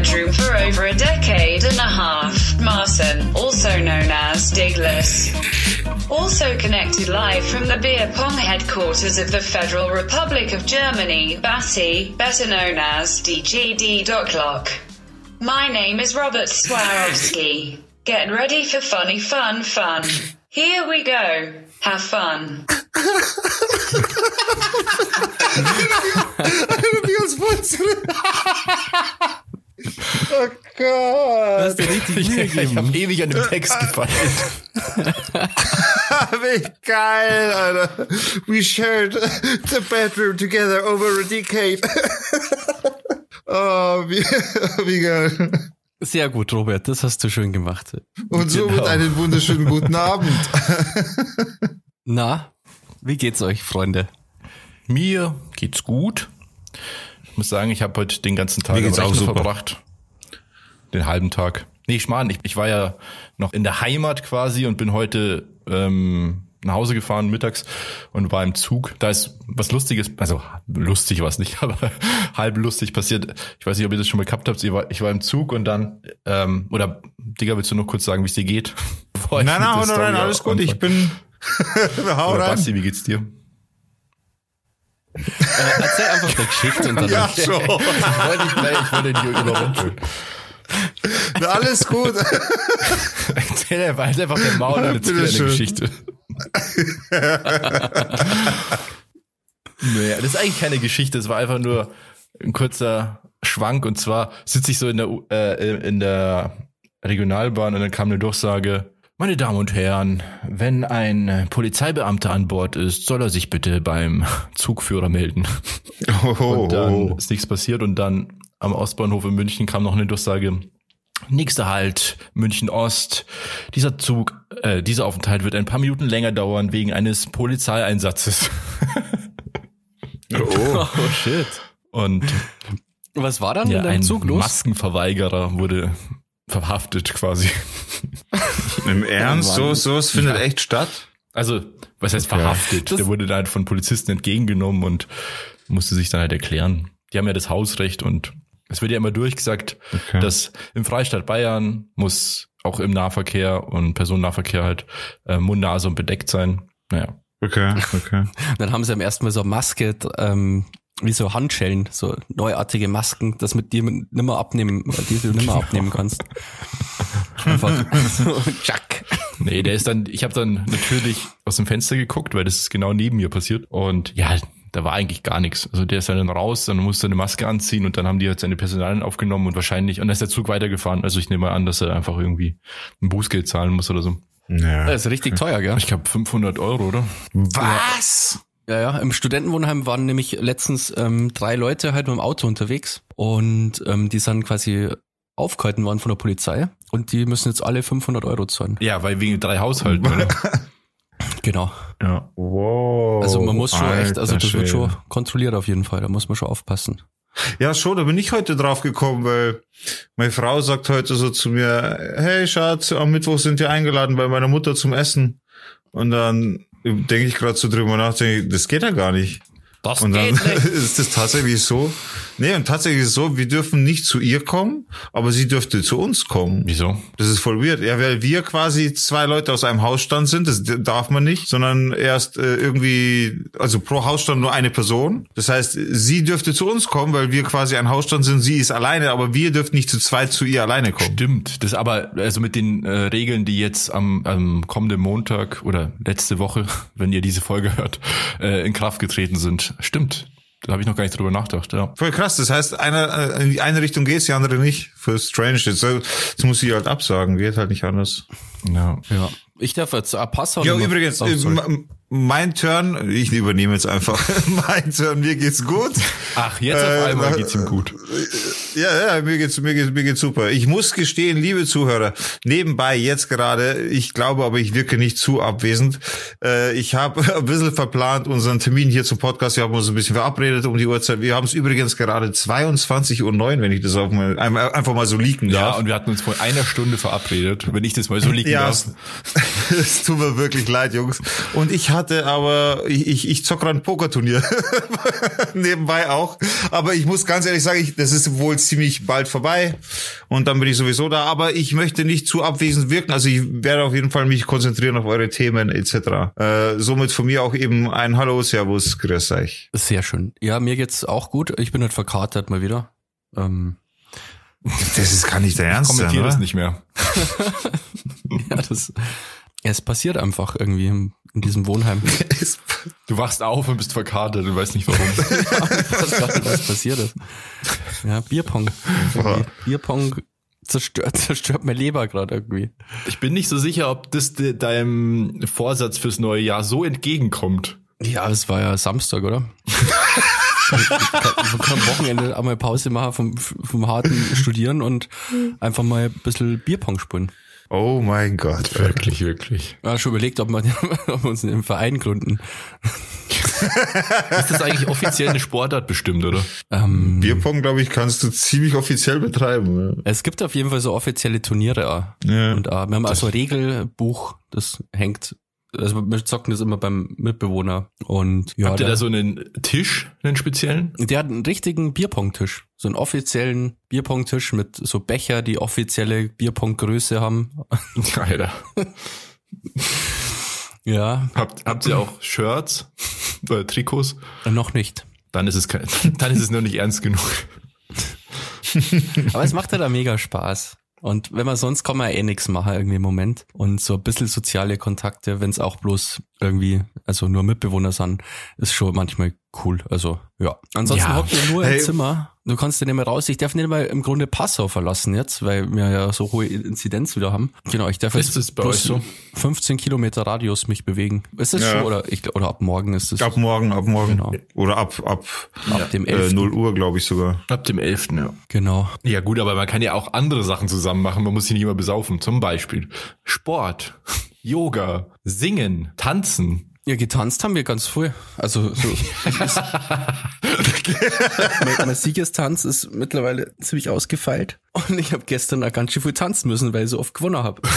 Bedroom for over a decade and a half. Martin, also known as Diglis. Also connected live from the beer pong headquarters of the Federal Republic of Germany, Bassi, better known as DGD Docklock. My name is Robert Swarovski. Get ready for funny fun fun. Here we go. Have fun. oh Gott. Hast du richtig Mühe Ich gegeben. habe ewig an dem Text gefallen. Wie geil, Alter. We shared the bedroom together over a decade. oh, wie, wie geil. Sehr gut, Robert, das hast du schön gemacht. Und somit Genau. einen wunderschönen guten Abend. Na, wie geht's euch, Freunde? Mir geht's gut. Ich muss sagen, ich habe heute den ganzen Tag Mir geht's auch Rechner super. verbracht. Den halben Tag. Nee, Schmarrn, ich, ich war ja noch in der Heimat quasi und bin heute ähm, nach Hause gefahren mittags und war im Zug. Da ist was Lustiges, also lustig war es nicht, aber halb lustig passiert. Ich weiß nicht, ob ihr das schon mal gehabt habt. Ich war, ich war im Zug und dann, ähm, oder Digga, willst du noch kurz sagen, wie es dir geht? Ich Nein, nein, Story rein, alles gut. Ich bin. Hau Oder rein. Basti, wie geht's dir? Äh, erzähl einfach der Geschichte und dann. Ja, schon. Ich wollte ich wollte dich überrumpeln. Alles gut. Erzähl einfach, halt einfach der Maul und erzähl eine. Geschichte. naja, das ist eigentlich keine Geschichte, es war einfach nur ein kurzer Schwank und zwar sitze ich so in der, äh, in der Regionalbahn und dann kam eine Durchsage, meine Damen und Herren, wenn ein Polizeibeamter an Bord ist, soll er sich bitte beim Zugführer melden. Oh, Und dann ist nichts passiert und dann am Ostbahnhof in München kam noch eine Durchsage. Nächster Halt, München Ost. Dieser Zug, äh, dieser Aufenthalt wird ein paar Minuten länger dauern wegen eines Polizeieinsatzes. oh. Oh shit. Und Was war dann ja, in deinem ein Zug los? Maskenverweigerer wurde verhaftet quasi. Im Ernst? So, so, es findet Ja. echt statt? Also, was heißt Okay. verhaftet? Das- Der wurde dann halt von Polizisten entgegengenommen und musste sich dann halt erklären. Die haben ja das Hausrecht und es wird ja immer durchgesagt, Okay. dass im Freistaat Bayern muss auch im Nahverkehr und Personennahverkehr halt äh, Mund, Nase und bedeckt sein. Naja. Okay, okay. Dann haben sie am ersten Mal so eine Maske, ähm, wie so Handschellen, so neuartige Masken, das mit dir nimmer abnehmen, die du nimmer abnehmen kannst. Einfach so, tschack. Nee, der ist dann, ich habe dann natürlich aus dem Fenster geguckt, weil das ist genau neben mir passiert. Und ja, da war eigentlich gar nichts. Also der ist dann raus, dann musste er eine Maske anziehen und dann haben die halt seine Personalien aufgenommen und wahrscheinlich, und dann ist der Zug weitergefahren. Also ich nehme mal an, dass er einfach irgendwie ein Bußgeld zahlen muss oder so. Ja. Das ist richtig teuer, gell? Ich glaube 500 Euro, oder? Was? Ja, ja. Im Studentenwohnheim waren nämlich letztens ähm, drei Leute halt mit dem Auto unterwegs und ähm, die sind quasi aufgehalten worden von der Polizei und die müssen jetzt alle 500 Euro zahlen. Ja, weil wegen drei Haushalten, oder? Genau. ja. Wow. Also man muss schon echt, also Alter das wird Schwede. schon kontrolliert auf jeden Fall. Da muss man schon aufpassen. Ja, schon, da bin ich heute drauf gekommen, weil meine Frau sagt heute so zu mir, hey Schatz, am Mittwoch sind wir eingeladen bei meiner Mutter zum Essen. Und dann denke ich gerade so drüber nach, denke ich, das geht ja gar nicht. Das Und dann ist das tatsächlich so. Nee, und tatsächlich ist es so, wir dürfen nicht zu ihr kommen, aber sie dürfte zu uns kommen. Wieso? Das ist voll weird. Ja, weil wir quasi zwei Leute aus einem Hausstand sind, das darf man nicht, sondern erst äh, irgendwie, also pro Hausstand nur eine Person. Das heißt, sie dürfte zu uns kommen, weil wir quasi ein Hausstand sind, sie ist alleine, aber wir dürfen nicht zu zweit zu ihr alleine kommen. Stimmt. Das aber, also mit den äh, Regeln, die jetzt am, am kommenden Montag oder letzte Woche, wenn ihr diese Folge hört, äh, in Kraft getreten sind. Stimmt. Da habe ich noch gar nicht drüber nachgedacht, ja. Voll krass. Das heißt, einer äh, in die eine Richtung geht, die andere nicht. Für Strange. Jetzt, jetzt muss sie halt absagen, geht halt nicht anders. Ja. Ja. Ich darf jetzt Passwort. Ja, übrigens, Oh, äh, mein Turn, ich übernehme jetzt einfach. mein Turn, mir geht's gut. Ach, jetzt auf Äh, einmal na- geht's ihm gut. Ja, ja, mir geht's, mir geht's, mir geht's super. Ich muss gestehen, liebe Zuhörer, nebenbei jetzt gerade, ich glaube aber, ich wirke nicht zu abwesend. Äh, ich habe ein bisschen verplant unseren Termin hier zum Podcast. Wir haben uns ein bisschen verabredet um die Uhrzeit. Wir haben es übrigens gerade 22.09 Uhr, wenn ich das auch mal, einmal- einfach mal so leaken Ja, darf. und wir hatten uns vor einer Stunde verabredet, wenn ich das mal so liegen Ja, darf. es tut mir wirklich leid, Jungs. Und ich hatte, aber ich, ich, ich zock gerade ein Pokerturnier. Nebenbei auch. Aber ich muss ganz ehrlich sagen, ich, das ist wohl ziemlich bald vorbei. Und dann bin ich sowieso da. Aber ich möchte nicht zu abwesend wirken. Also ich werde auf jeden Fall mich konzentrieren auf eure Themen etc. Äh, somit von mir auch eben ein Hallo, Servus, grüß euch. Sehr schön. Ja, mir geht's auch gut. Ich bin halt verkatert mal wieder. Ähm, Das ist gar nicht der Ernst. sein, Kommentiere oder? das nicht mehr. ja, das, es passiert einfach irgendwie in, in diesem Wohnheim. Du wachst auf und bist verkatert und weißt nicht warum. Was passiert ist. Ja, Bierpong. Bierpong zerstört, zerstört meine Leber gerade irgendwie. Ich bin nicht so sicher, ob das de deinem Vorsatz fürs neue Jahr so entgegenkommt. Ja, es war ja Samstag, oder? Ich kann am Wochenende einmal Pause machen vom, vom harten Studieren und einfach mal ein bisschen Bierpong spielen. Oh mein Gott. Wirklich, wirklich. Ja, schon überlegt, ob, man, ob wir uns einen Verein gründen. Ist das eigentlich offiziell eine Sportart bestimmt, oder? Ähm, Bierpong, glaube ich, kannst du ziemlich offiziell betreiben. es gibt auf jeden Fall so offizielle Turniere auch. Ja. Und auch, wir haben also ein Regelbuch, das hängt, also wir zocken das immer beim Mitbewohner. Und ja, Habt ihr da so einen Tisch, einen speziellen? der hat einen richtigen Bierpong-Tisch. So einen offiziellen Bierpong-Tisch mit so Becher, die offizielle Bierpong-Größe haben. Alter. Ja, Habt, habt ihr auch Shirts oder Trikots? noch nicht. Dann ist es kein, dann ist es noch nicht ernst genug. Aber es macht ja da mega Spaß. Und wenn man sonst kann man eh nichts machen irgendwie im Moment. Und so ein bisschen soziale Kontakte, wenn es auch bloß irgendwie, also nur Mitbewohner sind, ist schon manchmal cool. Also ja. Ansonsten Ja. hockt ihr nur Hey. im Zimmer. Du kannst ja nicht mehr raus. Ich darf nicht mal im Grunde Passau verlassen jetzt, weil wir ja so hohe Inzidenz wieder haben. Genau, ich darf Ist jetzt bloß euch so? 15 Kilometer Radius mich bewegen. Ist das Ja. schon? Oder, ich, oder ab morgen ist es Ab morgen, ab morgen. Genau. Oder ab, ab ab dem äh, 11. 0 Uhr, glaube ich sogar. Ab dem 11. Ja. Genau. Ja gut, aber man kann ja auch andere Sachen zusammen machen. Man muss sich nicht immer besaufen. Zum Beispiel Sport, Yoga, Singen, Tanzen. Ja, getanzt haben wir ganz früh. Also so. mein, mein Siegestanz ist mittlerweile ziemlich ausgefeilt. Und ich habe gestern auch ganz schön viel tanzen müssen, weil ich so oft gewonnen habe.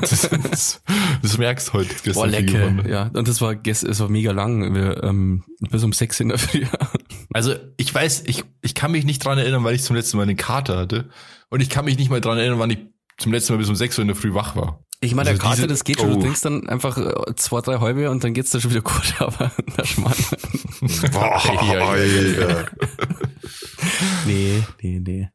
Das, das, das merkst du heute. gestern Boah, gewonnen. Ja, und das war gestern, es war mega lang. Wir, ähm, bis um sechs in der Früh. Also ich weiß, ich, ich kann mich nicht dran erinnern, weil ich zum letzten Mal eine Karte hatte. Und ich kann mich nicht mal dran erinnern, wann ich zum letzten Mal bis um 6 Uhr in der Früh wach war. Ich meine, Also der Karte, diese- das geht schon. Oh. Du trinkst dann einfach äh, zwei, drei halbe und dann geht's da schon wieder gut, aber der Schmarrn. Boah, Alter. Nee, nee, nee.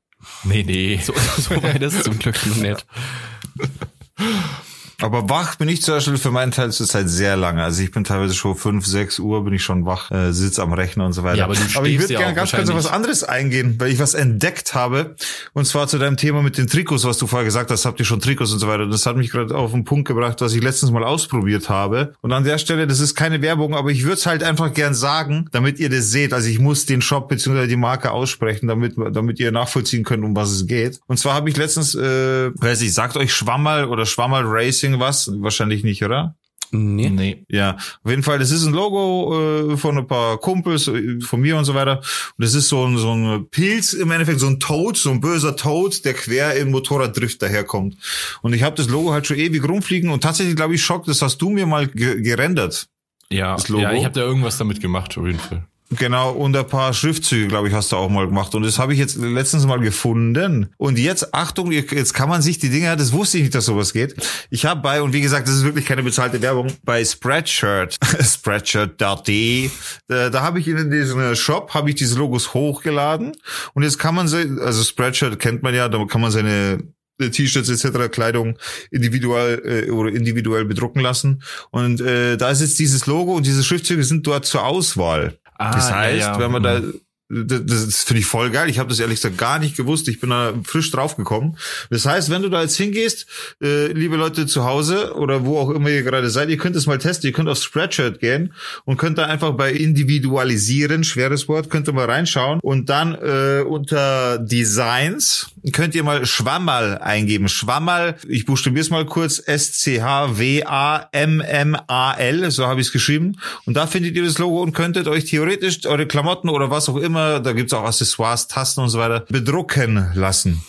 Nee, nee. So, so weit ist es zum Glück noch nicht. Aber wach bin ich zum Beispiel für meinen Teil zurzeit sehr lange. Also ich bin teilweise schon fünf, sechs Uhr bin ich schon wach, äh, sitz am Rechner und so weiter. Ja, aber du ich würde gerne ganz kurz auf was anderes eingehen, weil ich was entdeckt habe. Und zwar zu deinem Thema mit den Trikots, was du vorher gesagt hast, habt ihr schon Trikots und so weiter. Das hat mich gerade auf den Punkt gebracht, was ich letztens mal ausprobiert habe. Und an der Stelle, das ist keine Werbung, aber ich würde es halt einfach gern sagen, damit ihr das seht. Also ich muss den Shop bzw. die Marke aussprechen, damit, damit ihr nachvollziehen könnt, um was es geht. Und zwar habe ich letztens, äh, weiß ich, sagt euch Schwammerl oder Schwammerl Racing was? Wahrscheinlich nicht, oder? Nee. Nee. Ja, auf jeden Fall, das ist ein Logo äh, von ein paar Kumpels, äh, von mir und so weiter. Und das ist so ein, so ein Pilz, im Endeffekt so ein Toad, so ein böser Toad, der quer im Motorraddrift daherkommt. Und ich habe das Logo halt schon ewig rumfliegen und tatsächlich, glaube ich, Schock, das hast du mir mal ge gerendert. Ja, Das Logo? ja ich habe da irgendwas damit gemacht, auf jeden Fall. Genau, und ein paar Schriftzüge, glaube ich, hast du auch mal gemacht. Und das habe ich jetzt letztens mal gefunden. Und jetzt, Achtung, jetzt kann man sich die Dinge, das wusste ich nicht, dass sowas geht. Ich habe bei, und wie gesagt, das ist wirklich keine bezahlte Werbung, bei Spreadshirt, spreadshirt.de, da, da habe ich in diesem Shop, habe ich diese Logos hochgeladen. Und jetzt kann man, also Spreadshirt kennt man ja, da kann man seine T-Shirts etc. Kleidung individuell äh, oder individuell bedrucken lassen und äh, da ist jetzt dieses Logo und diese Schriftzüge sind dort zur Auswahl. Ah, das ja, heißt, ja. wenn man da das, das finde ich voll geil. Ich habe das ehrlich gesagt gar nicht gewusst. Ich bin da frisch draufgekommen. Das heißt, wenn du da jetzt hingehst, äh, liebe Leute zu Hause oder wo auch immer ihr gerade seid, ihr könnt es mal testen. Ihr könnt auf Spreadshirt gehen und könnt da einfach bei Individualisieren, schweres Wort, könnt ihr mal reinschauen und dann äh, unter Designs könnt ihr mal Schwammerl eingeben. Schwammerl, ich buchstabiere es mal kurz, S-C-H-W-A-M-M-A-L, so habe ich es geschrieben. Und da findet ihr das Logo und könntet euch theoretisch eure Klamotten oder was auch immer, da gibt's auch Accessoires, Tasten und so weiter, bedrucken lassen.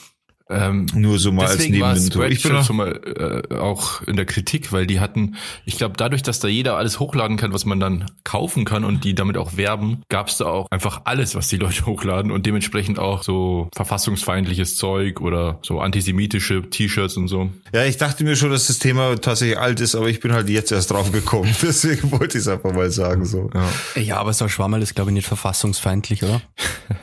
Ähm, Nur so mal als Deswegen war Nebeninfo. Ich bin auch, schon mal äh, auch in der Kritik, weil die hatten, ich glaube, dadurch, dass da jeder alles hochladen kann, was man dann kaufen kann und die damit auch werben, gab es da auch einfach alles, was die Leute hochladen und dementsprechend auch so verfassungsfeindliches Zeug oder so antisemitische T-Shirts und so. ja, ich dachte mir schon, dass das Thema tatsächlich alt ist, aber ich bin halt jetzt erst drauf gekommen. Deswegen wollte ich es einfach mal sagen, so. Ja. Ja, aber so ein Schwammerl ist, glaube ich, nicht verfassungsfeindlich, oder?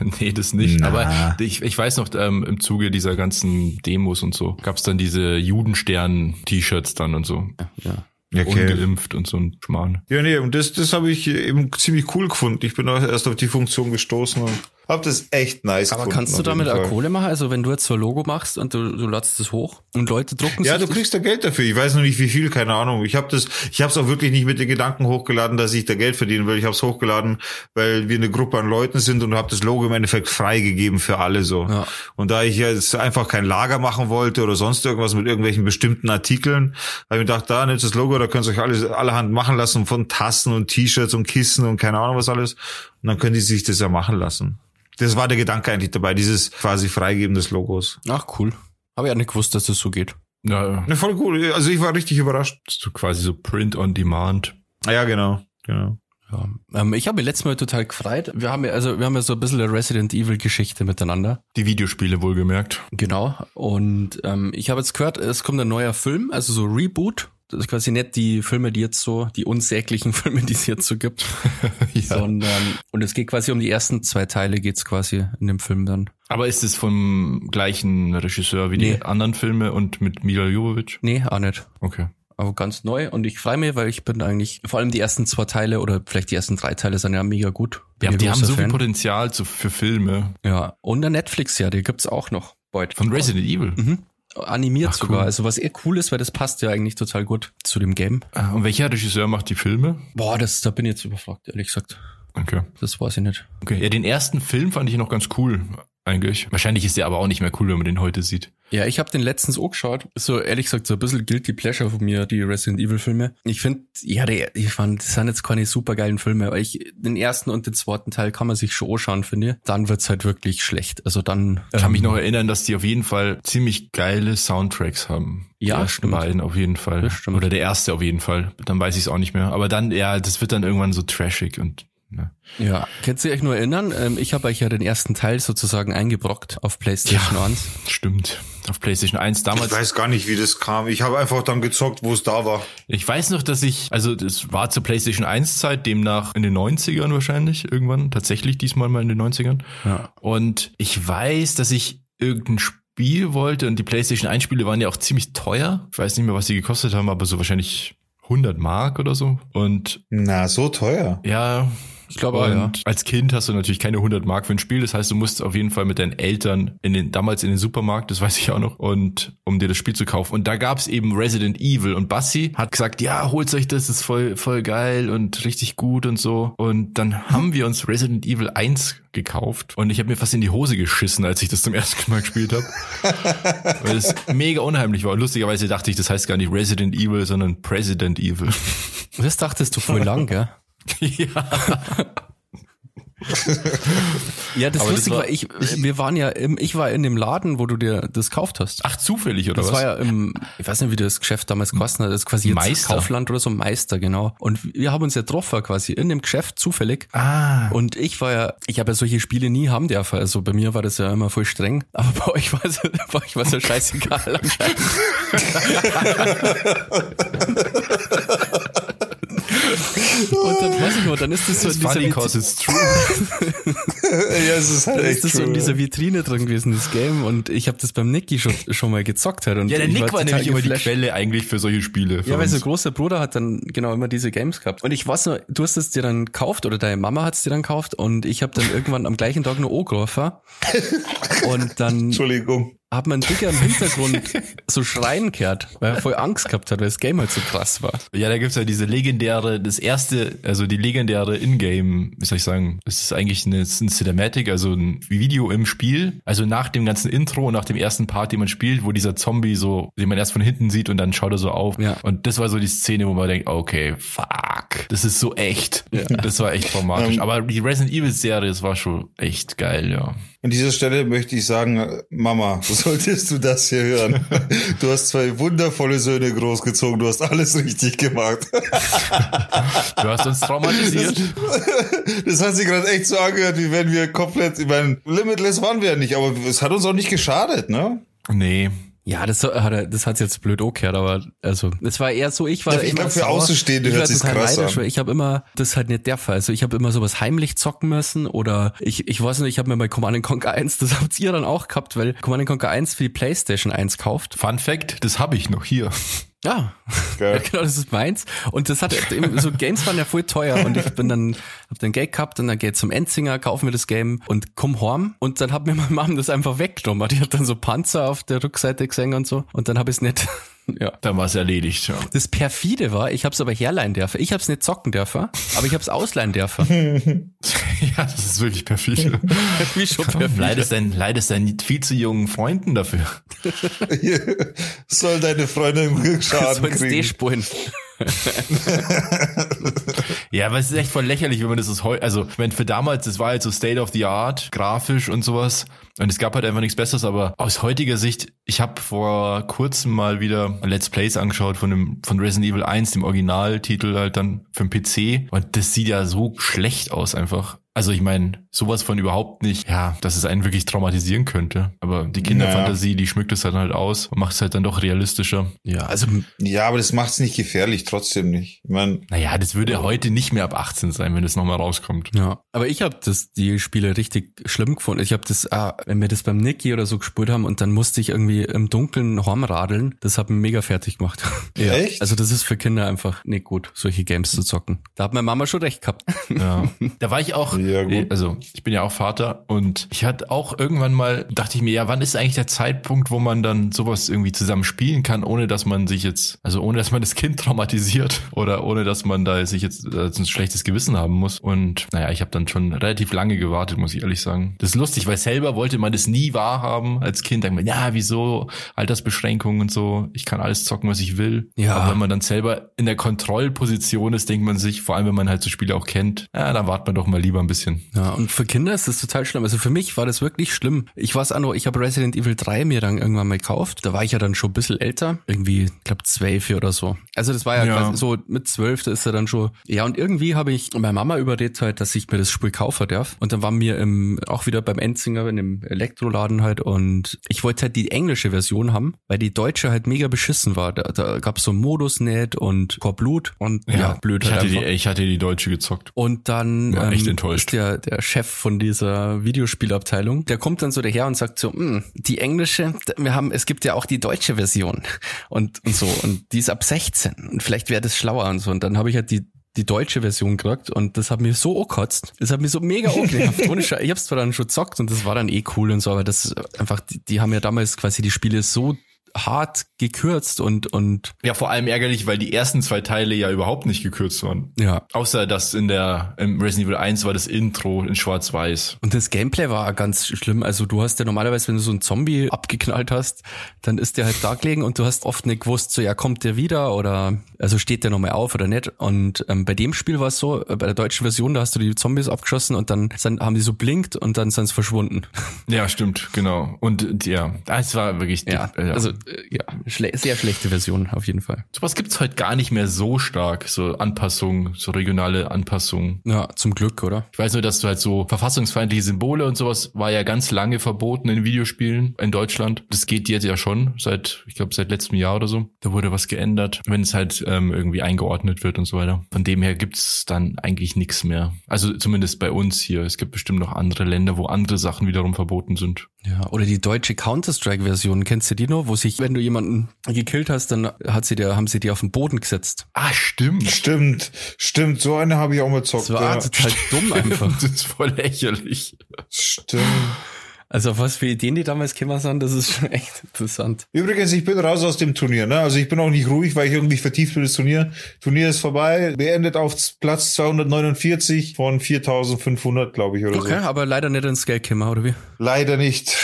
nee, das nicht. Na. Aber ich, ich weiß noch, ähm, im Zuge dieser ganzen Demos und so, gab es dann diese Judenstern-T-Shirts dann und so. Ja. Okay. Ungeimpft und so ein Schmarrn. Ja, nee, und das, das habe ich eben ziemlich cool gefunden. Ich bin auch erst auf die Funktion gestoßen und habe das echt nice Aber gefunden. kannst du damit auch. Kohle machen? Also wenn du jetzt so ein Logo machst und du, du ladst es hoch und Leute drucken Ja, sich du kriegst da Geld dafür. Ich weiß noch nicht wie viel, keine Ahnung. Ich habe das, ich habe es auch wirklich nicht mit den Gedanken hochgeladen, dass ich da Geld verdienen will. Ich habe es hochgeladen, weil wir eine Gruppe an Leuten sind und habe das Logo im Endeffekt freigegeben für alle so. Ja. Und da ich jetzt einfach kein Lager machen wollte oder sonst irgendwas mit irgendwelchen bestimmten Artikeln, habe ich mir gedacht, da nimmt das Logo, da könnt ihr euch alles allerhand machen lassen von Tassen und T-Shirts und Kissen und keine Ahnung was alles. Und dann können die sich das ja machen lassen. Das war der Gedanke eigentlich dabei, dieses quasi Freigeben des Logos. Ach, cool. Habe ja nicht gewusst, dass das so geht. Ja, Ja, voll cool. Also ich war richtig überrascht. so quasi so Print on Demand. Ja, genau. genau. Ja. Ähm, ich habe mich letztes Mal total gefreut. Wir haben ja, also wir haben ja so ein bisschen eine Resident Evil Geschichte miteinander. Die Videospiele wohlgemerkt. Genau. Und ähm, ich habe jetzt gehört, es kommt ein neuer Film, also so Reboot. Das ist quasi nicht die Filme, die jetzt so, die unsäglichen Filme, die es jetzt so gibt, sondern und es geht quasi um die ersten zwei Teile geht's quasi in dem Film dann. Aber ist es vom gleichen Regisseur wie Nee. die anderen Filme und mit Mila Jovovich? Nee, auch nicht. Okay. Aber ganz neu und ich freue mich, weil ich bin eigentlich, vor allem die ersten zwei Teile oder vielleicht die ersten drei Teile sind ja mega gut. Bin Ja, die haben so viel Fan. Potenzial zu, für Filme. Ja, und eine Netflix-Serie gibt's auch noch bald. Von Resident Evil. Mhm. Animiert Ach, sogar. cool. Also was eher cool ist, weil das passt ja eigentlich total gut zu dem Game. Ah, Und welcher Regisseur macht die Filme? Boah, das, da bin ich jetzt überfragt, ehrlich gesagt. Okay. Das weiß ich nicht. Okay. Ja, den ersten Film fand ich noch ganz cool, eigentlich. Wahrscheinlich ist der aber auch nicht mehr cool, wenn man den heute sieht. Ja, ich habe den letztens auch geschaut. So ehrlich gesagt, so ein bisschen Guilty Pleasure von mir, die Resident Evil Filme. Ich finde, ja, die, ich fand, das sind jetzt keine super geilen Filme, aber ich, den ersten und den zweiten Teil kann man sich schon anschauen, finde ich. Dann wird's halt wirklich schlecht. Also dann. Ich kann mich ähm, noch erinnern, dass die auf jeden Fall ziemlich geile Soundtracks haben. Ja, die ersten stimmt. beiden auf jeden Fall. Oder der erste auf jeden Fall. Dann weiß ich es auch nicht mehr. Aber dann, ja, das wird dann irgendwann so trashig und ne. Ja, könnt ihr euch nur erinnern? Ähm, ich habe euch ja den ersten Teil sozusagen eingebrockt auf PlayStation 1. stimmt. Auf PlayStation 1 Ich damals. weiß gar nicht, wie das kam. Ich habe einfach dann gezockt, wo es da war. Ich weiß noch, dass ich, also das war zur PlayStation 1 Zeit, demnach in den 90ern wahrscheinlich irgendwann, tatsächlich diesmal mal in den 90ern. Ja. Und ich weiß, dass ich irgendein Spiel wollte und die PlayStation 1 Spiele waren ja auch ziemlich teuer. Ich weiß nicht mehr, was die gekostet haben, aber so wahrscheinlich 100 Mark oder so. Und Na, so teuer. ja, Ich glaube und ja. als Kind hast du natürlich keine 100 Mark für ein Spiel. Das heißt, du musst auf jeden Fall mit deinen Eltern in den, damals in den Supermarkt, das weiß ich auch noch, und um dir das Spiel zu kaufen. Und da gab's eben Resident Evil und Bassi hat gesagt, ja, holt euch das, das ist voll, voll geil und richtig gut und so. Und dann haben wir uns Resident Evil 1 gekauft und ich habe mir fast in die Hose geschissen, als ich das zum ersten Mal gespielt habe. Weil es mega unheimlich war. Und lustigerweise dachte ich, das heißt gar nicht Resident Evil, sondern President Evil. Das dachtest du voll lang, gell? Ja. Ja, das Aber das lustig war- ich, wir waren ja im, ich war in dem Laden, wo du dir das gekauft hast. Ach, zufällig, oder Das was? war ja im, ich weiß nicht, wie das Geschäft damals gekostet hat, das ist quasi jetzt Meister. Kaufland oder so, Meister, genau. Und wir haben uns ja getroffen quasi in dem Geschäft zufällig. ah. Und ich war ja, ich habe ja solche Spiele nie haben dürfen. Also bei mir war das ja immer voll streng. Aber bei euch war es, bei euch war es ja scheißegal. Und dann weiß ich noch, dann ist das so in It's dieser, funny Vit- cause it's true. ja, es ist halt dann ist das so in dieser Vitrine drin gewesen, das Game. Und ich habe das beim Nicky schon, schon mal gezockt halt. Und Ja, der ich Nick war total nämlich immer die. Quelle eigentlich für solche Spiele. für Ja, weil so großer Bruder hat dann genau immer diese Games gehabt. Und ich weiß noch, du hast es dir dann gekauft oder deine Mama hat es dir dann gekauft und ich habe dann irgendwann am gleichen Tag nur angerufen. Und dann Entschuldigung. Hat man Dicker im Hintergrund so schreien gehört, weil er voll Angst gehabt hat, weil das Game halt so krass war. ja, da gibt's ja diese legendäre, das erste, also die legendäre Ingame, wie soll ich sagen, es ist eigentlich eine, es ist ein Cinematic, also ein Video im Spiel, also nach dem ganzen Intro, nach dem ersten Part, den man spielt, wo dieser Zombie so, den man erst von hinten sieht und dann schaut er so auf. Ja. Und das war so die Szene, wo man denkt, okay, fuck. Fuck, das ist so echt. Das war echt traumatisch. Ähm, Aber die Resident Evil Serie, das war schon echt geil, ja. An dieser Stelle möchte ich sagen, Mama, solltest du das hier hören. Du hast zwei wundervolle Söhne großgezogen, du hast alles richtig gemacht. Du hast uns traumatisiert. Das hat sich gerade echt so angehört, wie wenn wir komplett, ich meine, Limitless waren wir ja nicht, aber es hat uns auch nicht geschadet, ne? Nee. Ja, das hat er, das hat's jetzt blöd umgekehrt, aber also es war eher so, ich war Ja, ich immer glaub, für sauer. Außenstehende Ich hört total krass an. weil Ich habe immer, das ist halt nicht der Fall. Also ich habe immer sowas heimlich zocken müssen oder ich, ich weiß nicht, ich habe mir bei Command Conquer 1, das habt ihr dann auch gehabt, weil Command Conquer 1 für die Playstation 1 kauft. Fun Fact, das habe ich noch hier. Ja, ja, genau, das ist meins. Und das hat eben, so Games waren ja voll teuer. Und ich bin dann, hab dann Geld gehabt und dann geht zum Enzinger, kaufen wir das Game und komm horm und dann hat mir meine Mom das einfach weggenommen. Die hat dann so Panzer auf der Rückseite gesehen und so. Und dann habe ich es nicht, ja. Dann war es erledigt, ja. Das perfide war, ich hab's aber herleihen dürfen. Ich hab's nicht zocken dürfen, aber ich hab's ausleihen dürfen. ja, das ist wirklich perfide. Wie schon perfide. Leidest deinen, leidest deinen viel zu jungen Freunden dafür. Soll deine Freundin Schaden So ins kriegen. D-Spulen. Ja, aber es ist echt voll lächerlich, wenn man das heute, also, meine, für damals, das war halt so State of the Art, grafisch und sowas. Und es gab halt einfach nichts Besseres, aber aus heutiger Sicht, ich habe vor kurzem mal wieder Let's Plays angeschaut von dem, von Resident Evil 1, dem Originaltitel halt dann für den PC. Und das sieht ja so schlecht aus einfach. Also ich meine, sowas von überhaupt nicht, ja, dass es einen wirklich traumatisieren könnte. Aber die Kinderfantasie, die schmückt es dann halt aus und macht es halt dann doch realistischer. Ja, also Ja, aber das macht's nicht gefährlich, trotzdem nicht. Ich meine, Naja, das würde heute nicht mehr ab 18 sein, wenn das nochmal rauskommt. Ja, aber ich habe das die Spiele richtig schlimm gefunden. Ich habe das, ah, wenn wir das beim Nicky oder so gespielt haben und dann musste ich irgendwie im Dunkeln Hornradeln, das hat mich mega fertig gemacht. ja. Echt? Also das ist für Kinder einfach nicht gut, solche Games zu zocken. Da hat meine Mama schon recht gehabt. Ja. Da war ich auch, Ja, gut. also ich bin ja auch Vater und ich hatte auch irgendwann mal, dachte ich mir, ja, wann ist eigentlich der Zeitpunkt, wo man dann sowas irgendwie zusammen spielen kann, ohne dass man sich jetzt, also ohne dass man das Kind traumatisiert oder ohne dass man da sich jetzt äh, ein schlechtes Gewissen haben muss. Und naja, ich habe dann schon relativ lange gewartet, muss ich ehrlich sagen. Das ist lustig, weil selber wollte man das nie wahrhaben als Kind. Denkt man, ja, wieso Altersbeschränkungen und so, ich kann alles zocken, was ich will. Ja. Aber wenn man dann selber in der Kontrollposition ist, denkt man sich, vor allem wenn man halt so Spiele auch kennt, ja, dann wartet man doch mal lieber ein bisschen. Ja, und für Kinder ist das total schlimm. Also für mich war das wirklich schlimm. Ich weiß auch noch, ich habe Resident Evil 3 mir dann irgendwann mal gekauft. Da war ich ja dann schon ein bisschen älter. Irgendwie, ich glaube, zwölf oder so. Also das war ja, Ja. quasi so mit zwölf, da ist er dann schon. Ja, und irgendwie habe ich meine Mama überredet halt, dass ich mir das Spiel kaufen darf. Und dann waren wir im, auch wieder beim Enzinger in dem Elektroladen halt und ich wollte halt die englische Version haben, weil die deutsche halt mega beschissen war. Da, da gab es so Modus nicht und vor Blut und ja, blöd Ich halt hatte, die, ich hatte die deutsche gezockt. Und dann War echt ähm, enttäuscht. Ist der, der Chef von dieser Videospielabteilung, der kommt dann so daher und sagt so, "Hm, die englische, wir haben, es gibt ja auch die deutsche Version. Und, und so und die ist ab 16 und vielleicht wäre das schlauer und so. Und dann habe ich halt die die deutsche Version gekriegt und das hat mir so angekotzt. Das hat mir so mega angenervt. Ich hab's zwar dann schon zockt und das war dann eh cool und so, aber das ist einfach, die, die haben ja damals quasi die Spiele so hart gekürzt und, und Ja, vor allem ärgerlich, weil die ersten zwei Teile ja überhaupt nicht gekürzt waren. ja, Außer dass in der im Resident Evil 1 war das Intro in Schwarz-Weiß. Und das Gameplay war ganz schlimm. Also du hast ja normalerweise, wenn du so einen Zombie abgeknallt hast, dann ist der halt da gelegen und du hast oft nicht gewusst, so ja, kommt der wieder oder also steht der nochmal auf oder nicht. Und ähm, bei dem Spiel war es so, äh, bei der deutschen Version, da hast du die Zombies abgeschossen und dann sind, haben die so blinkt und dann sind sie verschwunden. Ja, stimmt, genau. Und ja, das war wirklich Ja, ja. also äh, ja, schle sehr schlechte Version auf jeden Fall. sowas gibt's heute gar nicht mehr so stark, so Anpassungen, so regionale Anpassungen. Ja, zum Glück, oder? Ich weiß nur, dass du halt so verfassungsfeindliche Symbole und sowas war ja ganz lange verboten in Videospielen in Deutschland. Das geht jetzt ja schon seit, ich glaube, seit letztem Jahr oder so. Da wurde was geändert, wenn es halt ähm, irgendwie eingeordnet wird und so weiter. Von dem her gibt's dann eigentlich nichts mehr. Also zumindest bei uns hier. Es gibt bestimmt noch andere Länder, wo andere Sachen wiederum verboten sind. Ja, oder die deutsche Counter-Strike-Version, kennst du die noch? Wo sich, wenn du jemanden gekillt hast, dann hat sie dir, haben sie dir auf den Boden gesetzt. Ah, stimmt. stimmt, stimmt, so eine habe ich auch mal zockt. Das war Ja. total dumm einfach. Das ist voll lächerlich. Stimmt. Also auf was für Ideen die damals gekommen sind, das ist schon echt interessant. Übrigens, ich bin raus aus dem Turnier, ne? Also ich bin auch nicht ruhig, weil ich irgendwie vertieft bin das Turnier. Turnier ist vorbei, beendet auf Platz 249 von 4500, glaube ich, oder Okay, so. aber leider nicht ins Geld gekommen, oder wie? Leider nicht.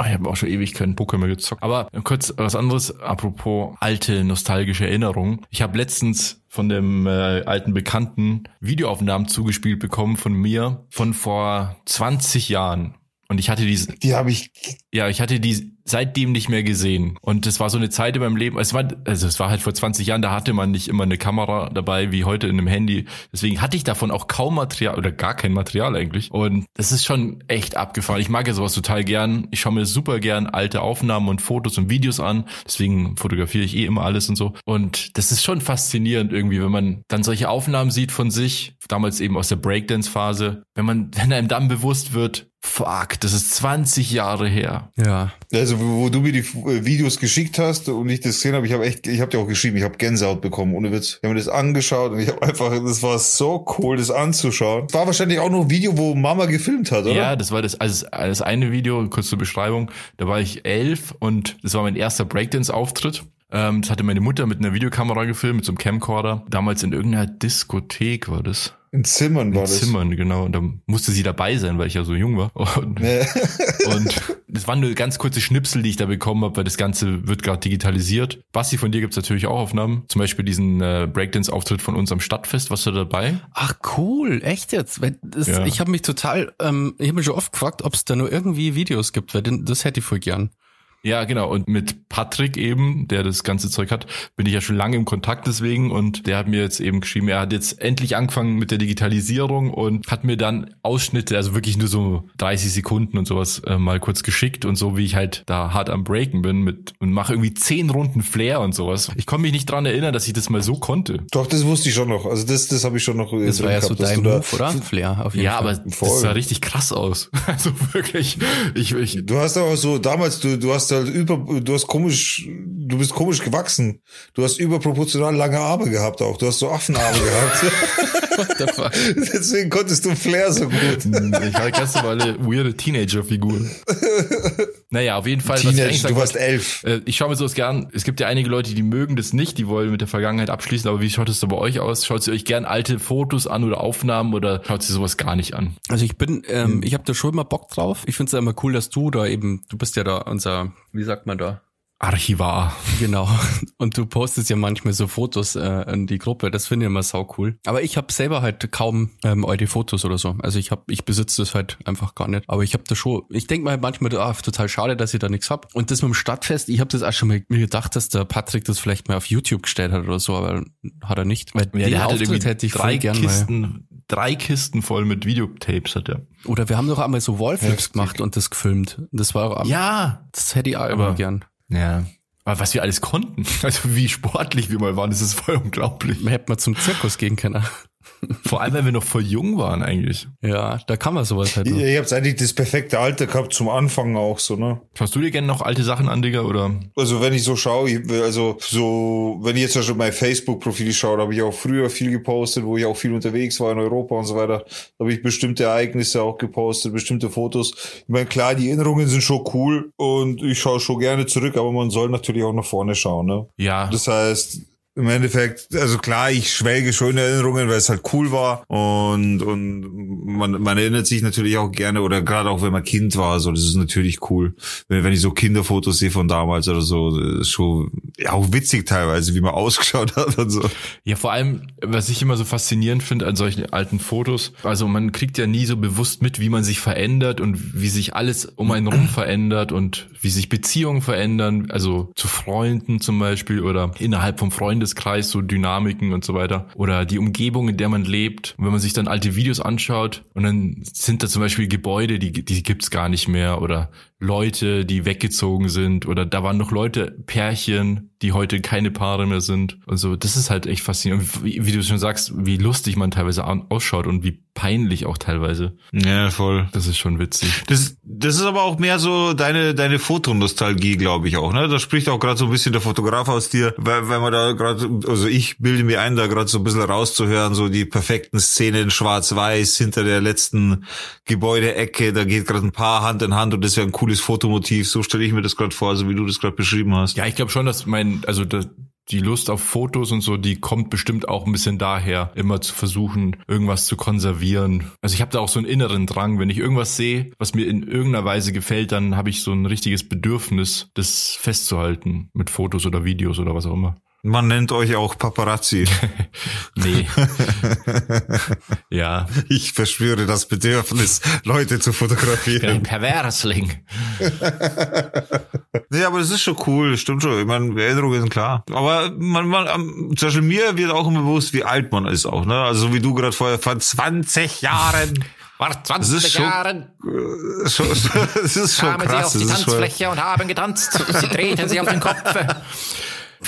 Ah ich habe auch schon ewig keinen mehr gezockt. Aber kurz was anderes, apropos alte nostalgische Erinnerungen. Ich habe letztens von dem äh, alten Bekannten Videoaufnahmen zugespielt bekommen von mir von vor 20 Jahren. Und ich hatte diese, Die habe ich. ja, ich hatte die seitdem nicht mehr gesehen. Und das war so eine Zeit in meinem Leben, es war, also es war halt vor 20 Jahren, da hatte man nicht immer eine Kamera dabei, wie heute in einem Handy. Deswegen hatte ich davon auch kaum Material oder gar kein Material eigentlich. Und das ist schon echt abgefahren. Ich mag ja sowas total gern. Ich schaue mir super gern alte Aufnahmen und Fotos und Videos an. Deswegen fotografiere ich eh immer alles und so. Und das ist schon faszinierend irgendwie, wenn man dann solche Aufnahmen sieht von sich, damals eben aus der Breakdance-Phase, wenn man, wenn einem dann bewusst wird, fuck, das ist 20 Jahre her. Ja. Also wo, du mir die äh, Videos geschickt hast und ich das gesehen habe, ich habe echt, ich habe dir auch geschrieben, ich habe Gänsehaut bekommen, ohne Witz. Ich habe mir das angeschaut und ich habe einfach, das war so cool, das anzuschauen. War wahrscheinlich auch noch ein Video, wo Mama gefilmt hat, oder? Ja, das war das, also das eine Video, kurz zur Beschreibung, da war ich elf und das war mein erster Breakdance-Auftritt. Ähm, das hatte meine Mutter mit einer Videokamera gefilmt, mit so einem Camcorder. Damals in irgendeiner Diskothek war das. In Zimmern war In das. Zimmern, genau. Und da musste sie dabei sein, weil ich ja so jung war. Und, Ja. und das waren nur ganz kurze Schnipsel, die ich da bekommen habe, weil das Ganze wird gerade digitalisiert. Basti, von dir gibt's natürlich auch Aufnahmen. Zum Beispiel diesen äh, Breakdance-Auftritt von uns am Stadtfest. Warst du dabei? Ach cool, echt jetzt? Das, Ja. Ich habe mich total, ähm, ich habe mich schon oft gefragt, ob es da nur irgendwie Videos gibt, weil den, das hätte ich voll gern. Ja, genau. Und mit Patrick eben, der das ganze Zeug hat, bin ich ja schon lange im Kontakt deswegen. Und der hat mir jetzt eben geschrieben, er hat jetzt endlich angefangen mit der Digitalisierung und hat mir dann Ausschnitte, also wirklich nur so 30 Sekunden und sowas äh, mal kurz geschickt und so, wie ich halt da hart am Breaken bin mit und mache irgendwie zehn Runden Flair und sowas. Ich kann mich nicht dran erinnern, dass ich das mal so konnte. Doch, das wusste ich schon noch. Also das, das habe ich schon noch. äh, Das war ja so dein Move, oder? Flair, auf jeden Ja, Fall. aber das Voll. sah richtig krass aus. Also wirklich, ich, ich Du hast aber so damals, du, du hast halt über, du hast komisch, du bist komisch gewachsen. Du hast überproportional lange Arme gehabt auch. Du hast so Affenarme gehabt. What the fuck? Deswegen konntest du Flair so gut. ich hatte ganz normale weirde Teenager-Figur. Naja, auf jeden Fall. Teenage, du warst wollte- elf. Äh, Ich schaue mir sowas gern. Es gibt ja einige Leute, die mögen das nicht, die wollen mit der Vergangenheit abschließen. Aber wie schaut es da bei euch aus? Schaut ihr euch gern alte Fotos an oder Aufnahmen oder schaut ihr sowas gar nicht an? Also ich bin, ähm, ich habe da schon immer Bock drauf. Ich finde es ja immer cool, dass du da eben, du bist ja da unser, wie sagt man da? Archivar. Genau. Und du postest ja manchmal so Fotos äh, in die Gruppe. Das finde ich immer sau cool. Aber ich habe selber halt kaum ähm, alte Fotos oder so. Also ich habe, ich besitze das halt einfach gar nicht. Aber ich habe da schon, ich denke mal manchmal, ah, total schade, dass ich da nichts hab. Und das mit dem Stadtfest, ich habe das auch schon mal mir gedacht, dass der Patrick das vielleicht mal auf YouTube gestellt hat oder so, aber hat er nicht. Weil Ja, den der hatte Auftritt irgendwie hätte ich drei voll gern mal. Kisten, drei Kisten voll mit Videotapes hat er. Oder wir haben doch einmal so Wallflips Heftig. gemacht und das gefilmt. Das war auch, Ja. das hätte ich auch immer Aber- gern. Ja. Aber was wir alles konnten, also wie sportlich wir mal waren, das ist voll unglaublich. Man hätte mal zum Zirkus gehen können. Vor allem, wenn wir noch voll jung waren eigentlich. Ja, da kann man sowas halt. Ihr, Noch. ihr habt eigentlich das perfekte Alter gehabt zum Anfang auch so, ne? Schaust du dir gerne noch alte Sachen an, Digga, oder? Also wenn ich so schaue, also so, wenn ich jetzt schon mein Facebook-Profil schaue, da habe ich auch früher viel gepostet, wo ich auch viel unterwegs war in Europa und so weiter. Da habe ich bestimmte Ereignisse auch gepostet, bestimmte Fotos. Ich meine, klar, die Erinnerungen sind schon cool und ich schaue schon gerne zurück, aber man soll natürlich auch nach vorne schauen, ne? Ja. Das heißt, im Endeffekt, also klar, ich schwelge schon in Erinnerungen, weil es halt cool war. Und und man, man erinnert sich natürlich auch gerne oder gerade auch wenn man Kind war, so das ist natürlich cool, wenn, wenn ich so Kinderfotos sehe von damals oder so, ist schon ja, auch witzig teilweise, wie man ausgeschaut hat und so. Ja, vor allem, was ich immer so faszinierend finde an solchen alten Fotos, also man kriegt ja nie so bewusst mit, wie man sich verändert und wie sich alles um einen rum verändert und wie sich Beziehungen verändern, also zu Freunden zum Beispiel oder innerhalb vom Freundeskreis so Dynamiken und so weiter oder die Umgebung, in der man lebt. Und wenn man sich dann alte Videos anschaut und dann sind da zum Beispiel Gebäude, die, die gibt's gar nicht mehr oder Leute, die weggezogen sind oder da waren noch Leute, Pärchen, die heute keine Paare mehr sind und so. Das ist halt echt faszinierend. Wie, wie du schon sagst, wie lustig man teilweise ausschaut und wie peinlich auch teilweise. Ja, voll. Das ist schon witzig. Das, das ist aber auch mehr so deine, deine Fotonostalgie, glaube ich auch, ne? Da spricht auch gerade so ein bisschen der Fotograf aus dir, weil, weil man da gerade, also ich bilde mir ein, da gerade so ein bisschen rauszuhören, so die perfekten Szenen schwarz-weiß hinter der letzten Gebäudeecke, da geht gerade ein Paar Hand in Hand und das wäre ein cooles Fotomotiv, so stelle ich mir das gerade vor, so wie du das gerade beschrieben hast. Ja, ich glaube schon, dass mein, also das, die Lust auf Fotos und so, die kommt bestimmt auch ein bisschen daher, immer zu versuchen, irgendwas zu konservieren. Also ich habe da auch so einen inneren Drang, wenn ich irgendwas sehe, was mir in irgendeiner Weise gefällt, dann habe ich so ein richtiges Bedürfnis, das festzuhalten mit Fotos oder Videos oder was auch immer. Man nennt euch auch Paparazzi. nee. ja. Ich verspüre das Bedürfnis, Leute zu fotografieren. Ein Perversling. nee, aber das ist schon cool, stimmt schon. Ich meine, Erinnerungen sind klar. Aber man, man, zum Beispiel mir wird auch immer bewusst, wie alt man ist auch, ne? Also so wie du gerade vorher vor 20 Jahren. Vor 20 Jahren schon, das ist schon kamen krass. sie auf die ist schon- Tanzfläche und haben getanzt. Sie drehten sich auf den Kopf.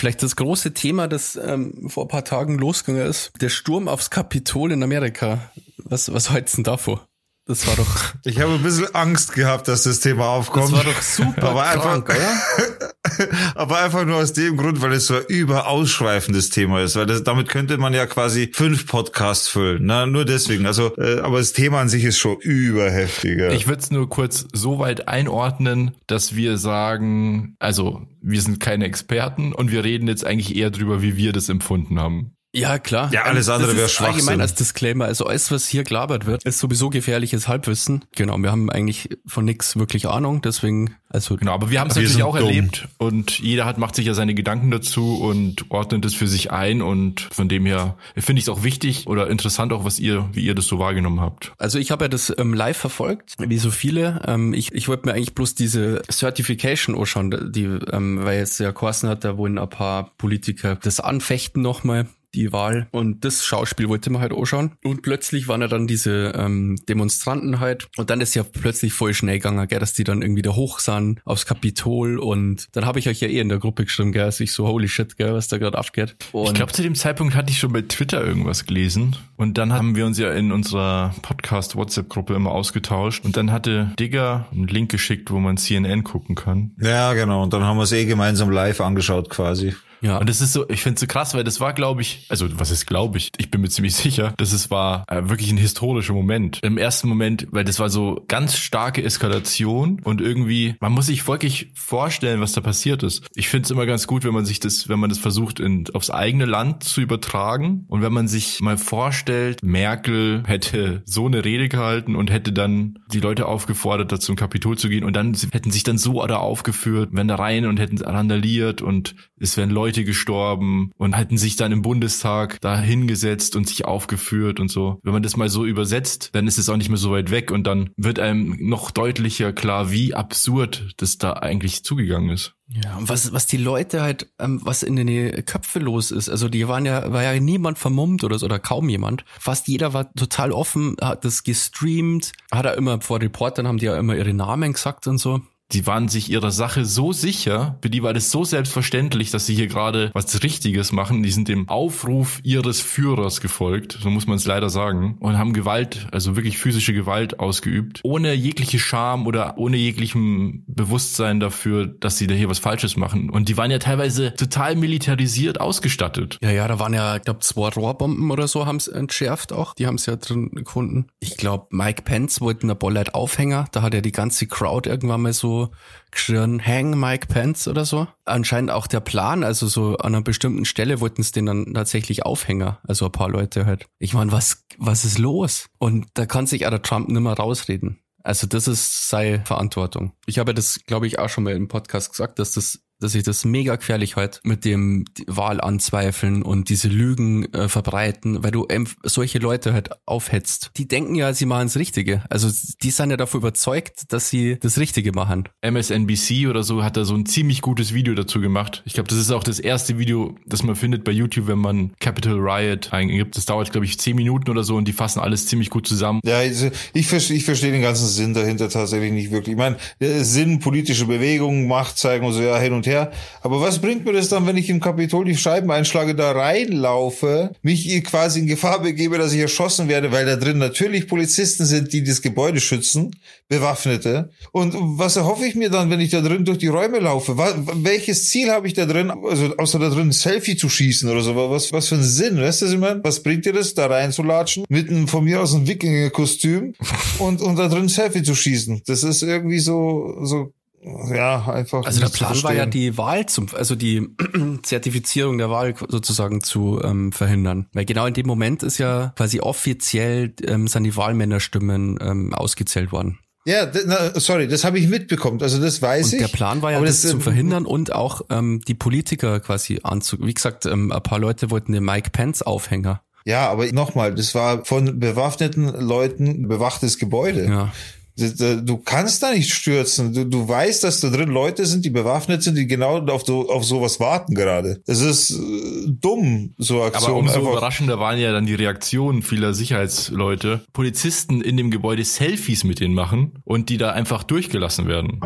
Vielleicht das große Thema, das ähm, vor ein paar Tagen losgegangen ist, der Sturm aufs Kapitol in Amerika. Was, was halt's denn davor? Das war doch, Ich habe ein bisschen Angst gehabt, dass das Thema aufkommt. das war doch super aber einfach, krank, oder? aber einfach nur aus dem Grund, weil es so ein überausschweifendes Thema ist, weil das, damit könnte man ja quasi fünf Podcasts füllen, ne? nur deswegen. Also, äh, aber das Thema an sich ist schon überheftiger. Ich würde es nur kurz so weit einordnen, dass wir sagen, also wir sind keine Experten und wir reden jetzt eigentlich eher drüber, wie wir das empfunden haben. Ja, klar. Ja, alles Das andere wäre Schwachsinn. Allgemein als Disclaimer, also alles, was hier gelabert wird, ist sowieso gefährliches Halbwissen. Genau, wir haben eigentlich von nichts wirklich Ahnung, deswegen, also Genau, aber wir haben es natürlich auch dumm. erlebt und jeder hat macht sich ja seine Gedanken dazu und ordnet es für sich ein und von dem her finde ich es auch wichtig oder interessant auch, was ihr, wie ihr das so wahrgenommen habt. Also ich habe ja das ähm, live verfolgt, wie so viele. Ähm, ich ich wollte mir eigentlich bloß diese Certification anschauen, die, ähm, weil jetzt ja Korsen hat, da wollen ein paar Politiker das anfechten nochmal die Wahl und das Schauspiel wollte man halt anschauen und plötzlich waren ja dann diese ähm, Demonstranten halt und dann ist ja plötzlich voll schnell gegangen, gell, dass die dann irgendwie da hoch sahen aufs Kapitol und dann habe ich euch ja eh in der Gruppe geschrieben, gell, dass ich so holy shit, gell, was da gerade abgeht. Und Ich glaube, zu dem Zeitpunkt hatte ich schon bei Twitter irgendwas gelesen und dann haben wir uns ja in unserer Podcast-WhatsApp-Gruppe immer ausgetauscht und dann hatte Digger einen Link geschickt, wo man CNN gucken kann. ja, genau. Und dann haben wir es eh gemeinsam live angeschaut quasi. Ja, Und das ist so, ich finde es so krass, weil das war, glaube ich, also was ist, glaube ich, ich bin mir ziemlich sicher, dass es war äh, wirklich ein historischer Moment. Im ersten Moment, weil das war so ganz starke Eskalation und irgendwie, man muss sich wirklich vorstellen, was da passiert ist. Ich finde es immer ganz gut, wenn man sich das, wenn man das versucht, in, aufs eigene Land zu übertragen und wenn man sich mal vorstellt, Merkel hätte so eine Rede gehalten und hätte dann die Leute aufgefordert, da zum Kapitol zu gehen und dann hätten sich dann so da aufgeführt, wären da rein und hätten randaliert und es wären Leute gestorben und hätten sich dann im Bundestag da hingesetzt und sich aufgeführt und so. Wenn man das mal so übersetzt, dann ist es auch nicht mehr so weit weg und dann wird einem noch deutlicher klar, wie absurd das da eigentlich zugegangen ist. Ja, und was, was die Leute halt, ähm, was in den Köpfe los ist, also die waren ja, war ja niemand vermummt oder so, oder kaum jemand. Fast jeder war total offen, hat das gestreamt, hat er immer vor Reportern haben die ja immer ihre Namen gesagt und so. Die waren sich ihrer Sache so sicher, für die war das so selbstverständlich, dass sie hier gerade was Richtiges machen. Die sind dem Aufruf ihres Führers gefolgt, so muss man es leider sagen, und haben Gewalt, also wirklich physische Gewalt ausgeübt, ohne jegliche Scham oder ohne jeglichem Bewusstsein dafür, dass sie da hier was Falsches machen. Und die waren ja teilweise total militarisiert ausgestattet. Ja, ja, da waren ja, ich glaube, zwei Rohrbomben oder so haben es entschärft auch. Die haben es ja drin gefunden. Ich glaube, Mike Pence wollte eine Bolleit Aufhänger. Da hat ja die ganze Crowd irgendwann mal so geschrien, hang Mike Pence oder so. Anscheinend auch der Plan, also so an einer bestimmten Stelle wollten es den dann tatsächlich Aufhänger. Also ein paar Leute halt. Ich meine, was, was ist los? Und da kann sich auch der Trump nimmer rausreden. Also das ist seine Verantwortung. Ich habe das, glaube ich, auch schon mal im Podcast gesagt, dass das dass ich das mega gefährlich halt mit dem Wahl anzweifeln und diese Lügen äh, verbreiten, weil du solche Leute halt aufhetzt. Die denken ja, sie machen das Richtige. Also die sind ja davon überzeugt, dass sie das Richtige machen. MSNBC oder so hat da so ein ziemlich gutes Video dazu gemacht. Ich glaube, das ist auch das erste Video, das man findet bei YouTube, wenn man Capital Riot eingibt. Das dauert, glaube ich, zehn Minuten oder so und die fassen alles ziemlich gut zusammen. Ja, also ich verstehe, ich verstehe den ganzen Sinn dahinter tatsächlich nicht wirklich. Ich meine, der Sinn politische Bewegungen, Macht zeigen und so ja hin und her. Aber was bringt mir das dann, wenn ich im Kapitol die Scheiben einschlage, da reinlaufe, mich quasi in Gefahr begebe, dass ich erschossen werde, weil da drin natürlich Polizisten sind, die das Gebäude schützen, Bewaffnete. Und was erhoffe ich mir dann, wenn ich da drin durch die Räume laufe? Was, welches Ziel habe ich da drin, also außer da drin ein Selfie zu schießen oder so? Was, was für ein Sinn, weißt du, was ich meine? Was bringt dir das, da reinzulatschen, mit einem von mir aus ein Wikinger-Kostüm und, und da drin ein Selfie zu schießen? Das ist irgendwie so, so ja, einfach. Also der Plan war ja die Wahl zum, also die Zertifizierung der Wahl sozusagen zu ähm, verhindern. Weil genau in dem Moment ist ja quasi offiziell ähm, sind die Wahlmännerstimmen ähm, ausgezählt worden. Ja, na, sorry, das habe ich mitbekommen. Also das weiß Und ich. der Plan war ja, Aber das, zu äh, verhindern und auch ähm, die Politiker quasi anzu. Wie gesagt, ähm, ein paar Leute wollten den Mike Pence Aufhänger. Ja, aber nochmal, das war von bewaffneten Leuten bewachtes Gebäude. Ja. Du kannst da nicht stürzen. Du, du weißt, dass da drin Leute sind, die bewaffnet sind, die genau auf, so, auf sowas warten gerade. Das ist äh, dumm, so Aber Aktion. umso einfach. überraschender waren ja dann die Reaktionen vieler Sicherheitsleute. Polizisten in dem Gebäude Selfies mit denen machen und die da einfach durchgelassen werden.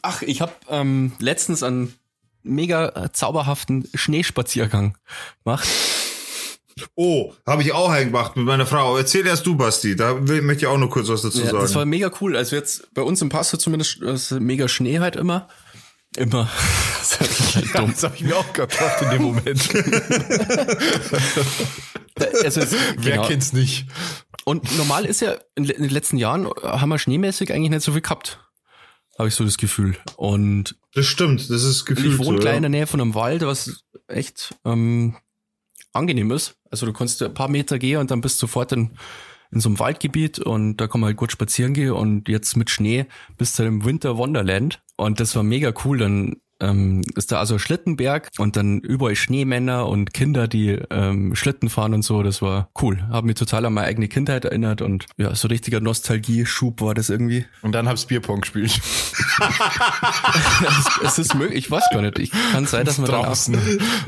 Ach, ich habe ähm, letztens einen mega äh, zauberhaften Schneespaziergang gemacht. Oh, habe ich auch gemacht mit meiner Frau. Erzähl erst du, Basti. Da will, möchte ich auch noch kurz was dazu Ja, sagen. das war mega cool. Also jetzt bei uns im Passo zumindest ist mega Schnee halt immer. Immer. Das halt dumm. Das habe ich mir auch gedacht in dem Moment. Also es, Wer genau. kennt's nicht? Und normal ist ja in, in den letzten Jahren haben wir schneemäßig eigentlich nicht so viel gehabt. Habe ich so das Gefühl. Und das stimmt, das ist gefühlt ich wohne so, gleich ja. in der Nähe von einem Wald, was echt ähm, angenehm ist. Also du kannst ein paar Meter gehen und dann bist du sofort in, in so einem Waldgebiet und da kann man halt gut spazieren gehen und jetzt mit Schnee bist du im Winter Wonderland und das war mega cool. Dann ähm, ist da also Schlittenberg und dann überall Schneemänner und Kinder, die ähm, Schlitten fahren und so. Das war cool. Hab mich total an meine eigene Kindheit erinnert und ja, so richtiger Nostalgie-Schub war das irgendwie. Und dann hab's Bierpong gespielt. es, es ist möglich, ich weiß gar nicht. Ich kann sein, dass wir dann auch Draußen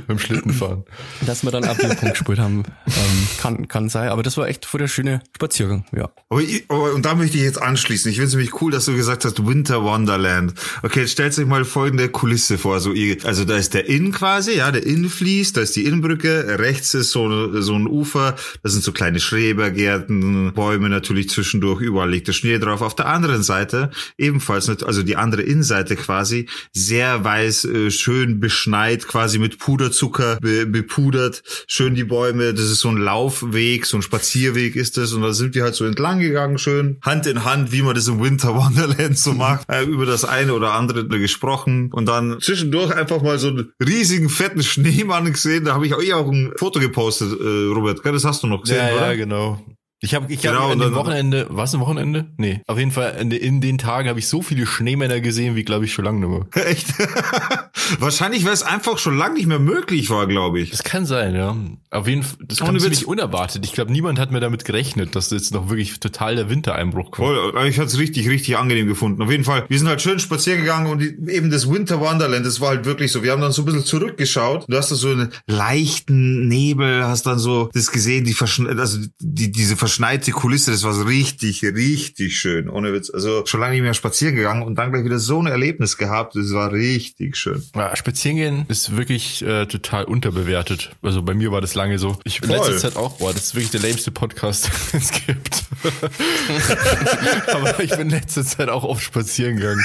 beim Schlittenfahren. dass wir dann Abwehrpunkt gespielt haben. Ähm, kann, kann sein, aber das war echt voll der schöne Spaziergang, ja. Aber, aber und da möchte ich jetzt anschließen. Ich finde es nämlich cool, dass du gesagt hast, Winter Wonderland. Okay, jetzt stellt euch mal folgende Kulisse vor. So, also da ist der Inn quasi, ja, der Inn fließt, da ist die Innenbrücke, rechts ist so, so ein Ufer, da sind so kleine Schrebergärten, Bäume natürlich zwischendurch, überall liegt der Schnee drauf. Auf der anderen Seite ebenfalls, also die andere Innenseite quasi, sehr weiß, äh, schön beschneit, quasi mit Puderzucker be, bepudert, schön die Bäume, das ist so ein Laufweg, so ein Spazierweg ist das und da sind wir halt so entlang gegangen, schön Hand in Hand, wie man das im Winter Wonderland so macht, äh, über das eine oder andere gesprochen und dann zwischendurch einfach mal so einen riesigen fetten Schneemann gesehen, da habe ich euch auch ein Foto gepostet, äh, Robert, das hast du noch gesehen, Ja, oder? ja, genau. Ich habe ich Genau, hab an dem Wochenende, was ein Wochenende? Nee, auf jeden Fall in, in den Tagen habe ich so viele Schneemänner gesehen, wie glaube ich schon lange nicht mehr. Echt? Wahrscheinlich, weil es einfach schon lange nicht mehr möglich war, glaube ich. Das kann sein, ja. Auf jeden Fall, das kam ziemlich Witz. unerwartet. Ich glaube, niemand hat mir damit gerechnet, dass jetzt noch wirklich total der Wintereinbruch kommt. Voll, ich hatte es richtig, richtig angenehm gefunden. Auf jeden Fall, wir sind halt schön spazieren gegangen und die, eben das Winter Wonderland, das war halt wirklich so. Wir haben dann so ein bisschen zurückgeschaut. Du hast da so einen leichten Nebel, hast dann so das gesehen, die verschne also die, diese verschneite Kulisse, das war so richtig, richtig schön. Ohne Witz. Also schon lange nicht mehr spazieren gegangen und dann gleich wieder so ein Erlebnis gehabt. Das war richtig schön. Ja, spazieren gehen ist wirklich äh, total unterbewertet. Also bei mir war das lange so. Ich in Voll. letzter Zeit auch, boah, das ist wirklich der lämste Podcast, den es gibt. Aber ich bin in letzter Zeit auch oft spazieren gegangen.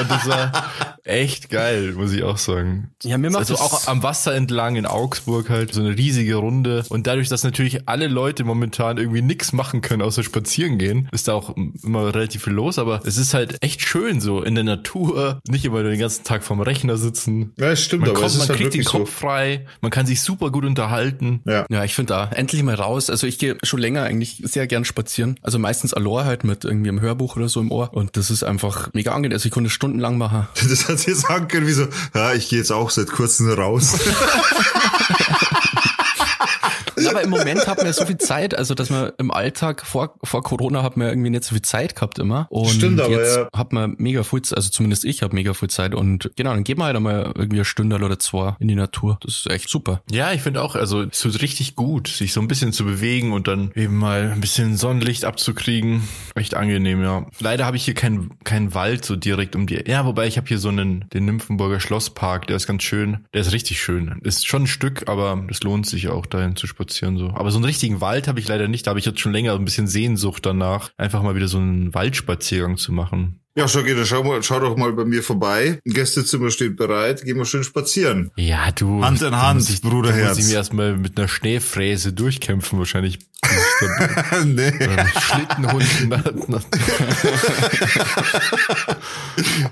Und das war echt geil, muss ich auch sagen. Ja, mir macht also auch am Wasser entlang in Augsburg halt so eine riesige Runde. Und dadurch, dass natürlich alle Leute momentan irgendwie nichts machen können, außer spazieren gehen, ist da auch immer relativ viel los. Aber es ist halt echt schön so in der Natur, nicht immer den ganzen Tag vorm Rechner sitzen. Ja, das stimmt, Man, aber kommt, es ist man halt kriegt den wirklich so. Kopf frei, man kann sich super gut unterhalten. Ja. Ja, ich finde da endlich mal raus. Also ich gehe schon länger eigentlich sehr gern spazieren. Also meistens Alor halt mit irgendwie im Hörbuch oder so im Ohr. Und das ist einfach mega angenehm. Also ich konnte stundenlang machen. Das hat sie sagen können, wie so, ja, ich gehe jetzt auch seit kurzem raus. Ja, aber im Moment hat man ja so viel Zeit, also dass man im Alltag vor, vor Corona hat man irgendwie nicht so viel Zeit gehabt immer. Und Stimmt, aber jetzt ja. hat man mega viel Zeit, also zumindest ich habe mega viel Zeit. Und genau, dann geht man halt einmal irgendwie eine Stunde oder zwei in die Natur. Das ist echt super. Ja, ich finde auch, also es tut richtig gut, sich so ein bisschen zu bewegen und dann eben mal ein bisschen Sonnenlicht abzukriegen. Echt angenehm, ja. Leider habe ich hier keinen keinen Wald so direkt um die. Ja, wobei ich habe hier so einen den Nymphenburger Schlosspark, der ist ganz schön. Der ist richtig schön. Ist schon ein Stück, aber es lohnt sich auch dahin zu spazieren so. Aber so einen richtigen Wald habe ich leider nicht. Da habe ich jetzt schon länger ein bisschen Sehnsucht danach, einfach mal wieder so einen Waldspaziergang zu machen. Ja, schau, dann schau, mal, schau doch mal bei mir vorbei. Ein Gästezimmer steht bereit. Gehen wir schön spazieren. Ja, du. Hand in Hand, muss ich, Bruderherz. Da muss ich mir erstmal mit einer Schneefräse durchkämpfen, wahrscheinlich. nee. Schlittenhunden.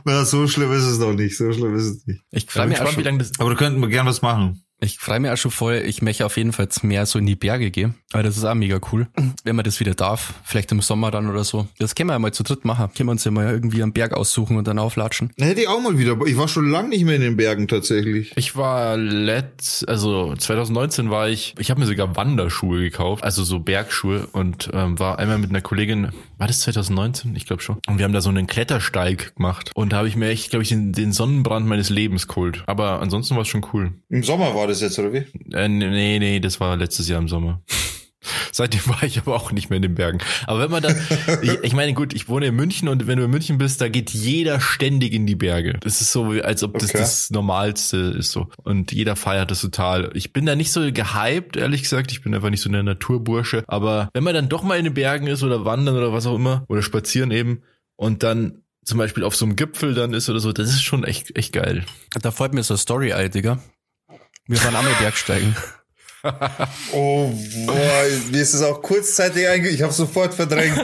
Na, so schlimm ist es noch nicht. So schlimm ist es nicht. Ich bin mich, auch gespannt, wie schon- lange das. Aber da könnten wir gern was machen. Ich freu mich auch schon voll. Ich möchte auf jeden Fall mehr so in die Berge gehen. Weil das ist auch mega cool. Wenn man das wieder darf. Vielleicht im Sommer dann oder so. Das können wir ja mal zu dritt machen. Können wir uns ja mal irgendwie einen Berg aussuchen und dann auflatschen. Na, Hätte ich auch mal wieder. Ich war schon lange nicht mehr in den Bergen tatsächlich. Ich war letzt, also 2019 war ich, ich habe mir sogar Wanderschuhe gekauft, also so Bergschuhe und ähm, war einmal mit einer Kollegin, war das 2019? Ich glaube schon. Und wir haben da so einen Klettersteig gemacht und da habe ich mir echt, glaube ich, den, den Sonnenbrand meines Lebens geholt. Aber ansonsten war es schon cool. Im Sommer war das jetzt, oder wie? Äh, nee, nee, das war letztes Jahr im Sommer. Seitdem war ich aber auch nicht mehr in den Bergen. Aber wenn man da, ich, ich meine, gut, ich wohne in München und wenn du in München bist, da geht jeder ständig in die Berge. Das ist so, als ob das Okay. das Normalste ist so. Und jeder feiert das total. Ich bin da nicht so gehypt, ehrlich gesagt. Ich bin einfach nicht so der Naturbursche. Aber wenn man dann doch mal in den Bergen ist oder wandern oder was auch immer, oder spazieren eben, und dann zum Beispiel auf so einem Gipfel dann ist oder so, das ist schon echt, echt geil. Da fällt mir so eine Story ein, Digga. Wir waren einmal Bergsteigen. Oh, boah, mir ist es auch kurzzeitig einge... Ich habe sofort verdrängt.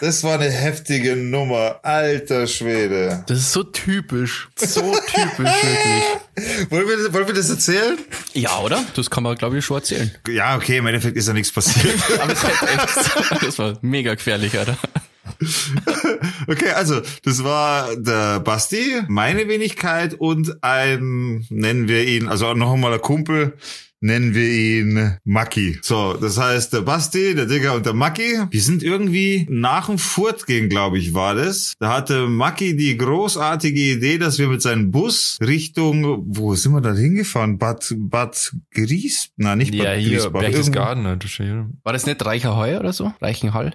Das war eine heftige Nummer. Alter Schwede. Das ist so typisch. So typisch, wirklich. Wollen wir, wollen wir das erzählen? Ja, oder? Das kann man, glaube ich, schon erzählen. Ja, okay, im Endeffekt ist ja nichts passiert. Aber es war echt, das war mega gefährlich, Alter. Okay, also das war der Basti, meine Wenigkeit und ein, nennen wir ihn, also noch einmal ein Kumpel, nennen wir ihn Maki. So, das heißt, der Basti, der Digger und der Maki, die sind irgendwie nach dem Furt gehen, glaube ich, war das. Da hatte Maki die großartige Idee, dass wir mit seinem Bus Richtung, wo sind wir da hingefahren? Bad, Bad Gries? Na, nicht Bad Ja, hier, Griesbach. Berchtesgaden. ne, ja- War das nicht Reicherheu oder so? Reichenhall?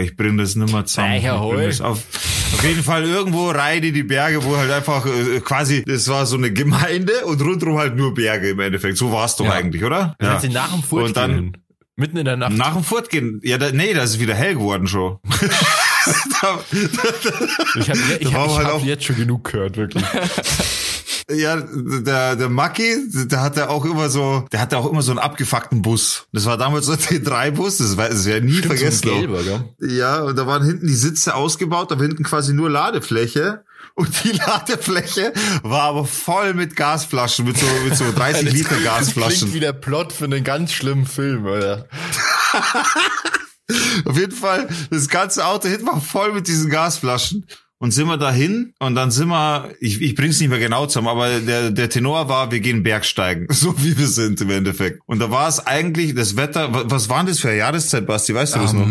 Ich bring das nimmer zusammen. Ich Weicher bring Heu. das Auf, auf jeden Fall irgendwo rein in die Berge, wo halt einfach äh, quasi, das war so eine Gemeinde und rundherum halt nur Berge im Endeffekt. So war es doch Ja. eigentlich, oder? Dann hat sie nach dem Furt Und dann gehen. Mitten in der Nacht. nach dem Furt gehen. Ja, da, nee, das ist wieder hell geworden schon. da, ich habe ich Da hab, war ich halt hab auch- jetzt schon genug gehört, wirklich. ja, der, der Maki, der hatte auch immer so, der hatte auch immer so einen abgefuckten Bus. Das war damals so ein T3-Bus, das, war- das ich nie vergessen. so gelber? Ja, und da waren hinten die Sitze ausgebaut, aber hinten quasi nur Ladefläche. Und die Ladefläche war aber voll mit Gasflaschen, mit so, mit so 30 Liter Das klingt Gasflaschen. wie der Plot für einen ganz schlimmen Film, oder? Auf jeden Fall, das ganze Auto hinten war voll mit diesen Gasflaschen. Und sind wir dahin und dann sind wir, ich, ich bring's nicht mehr genau zusammen, aber der, der Tenor war, wir gehen Bergsteigen, so wie wir sind im Endeffekt. Und da war es eigentlich, das Wetter, wa- was war denn das für eine Jahreszeit, Basti, weißt du das noch?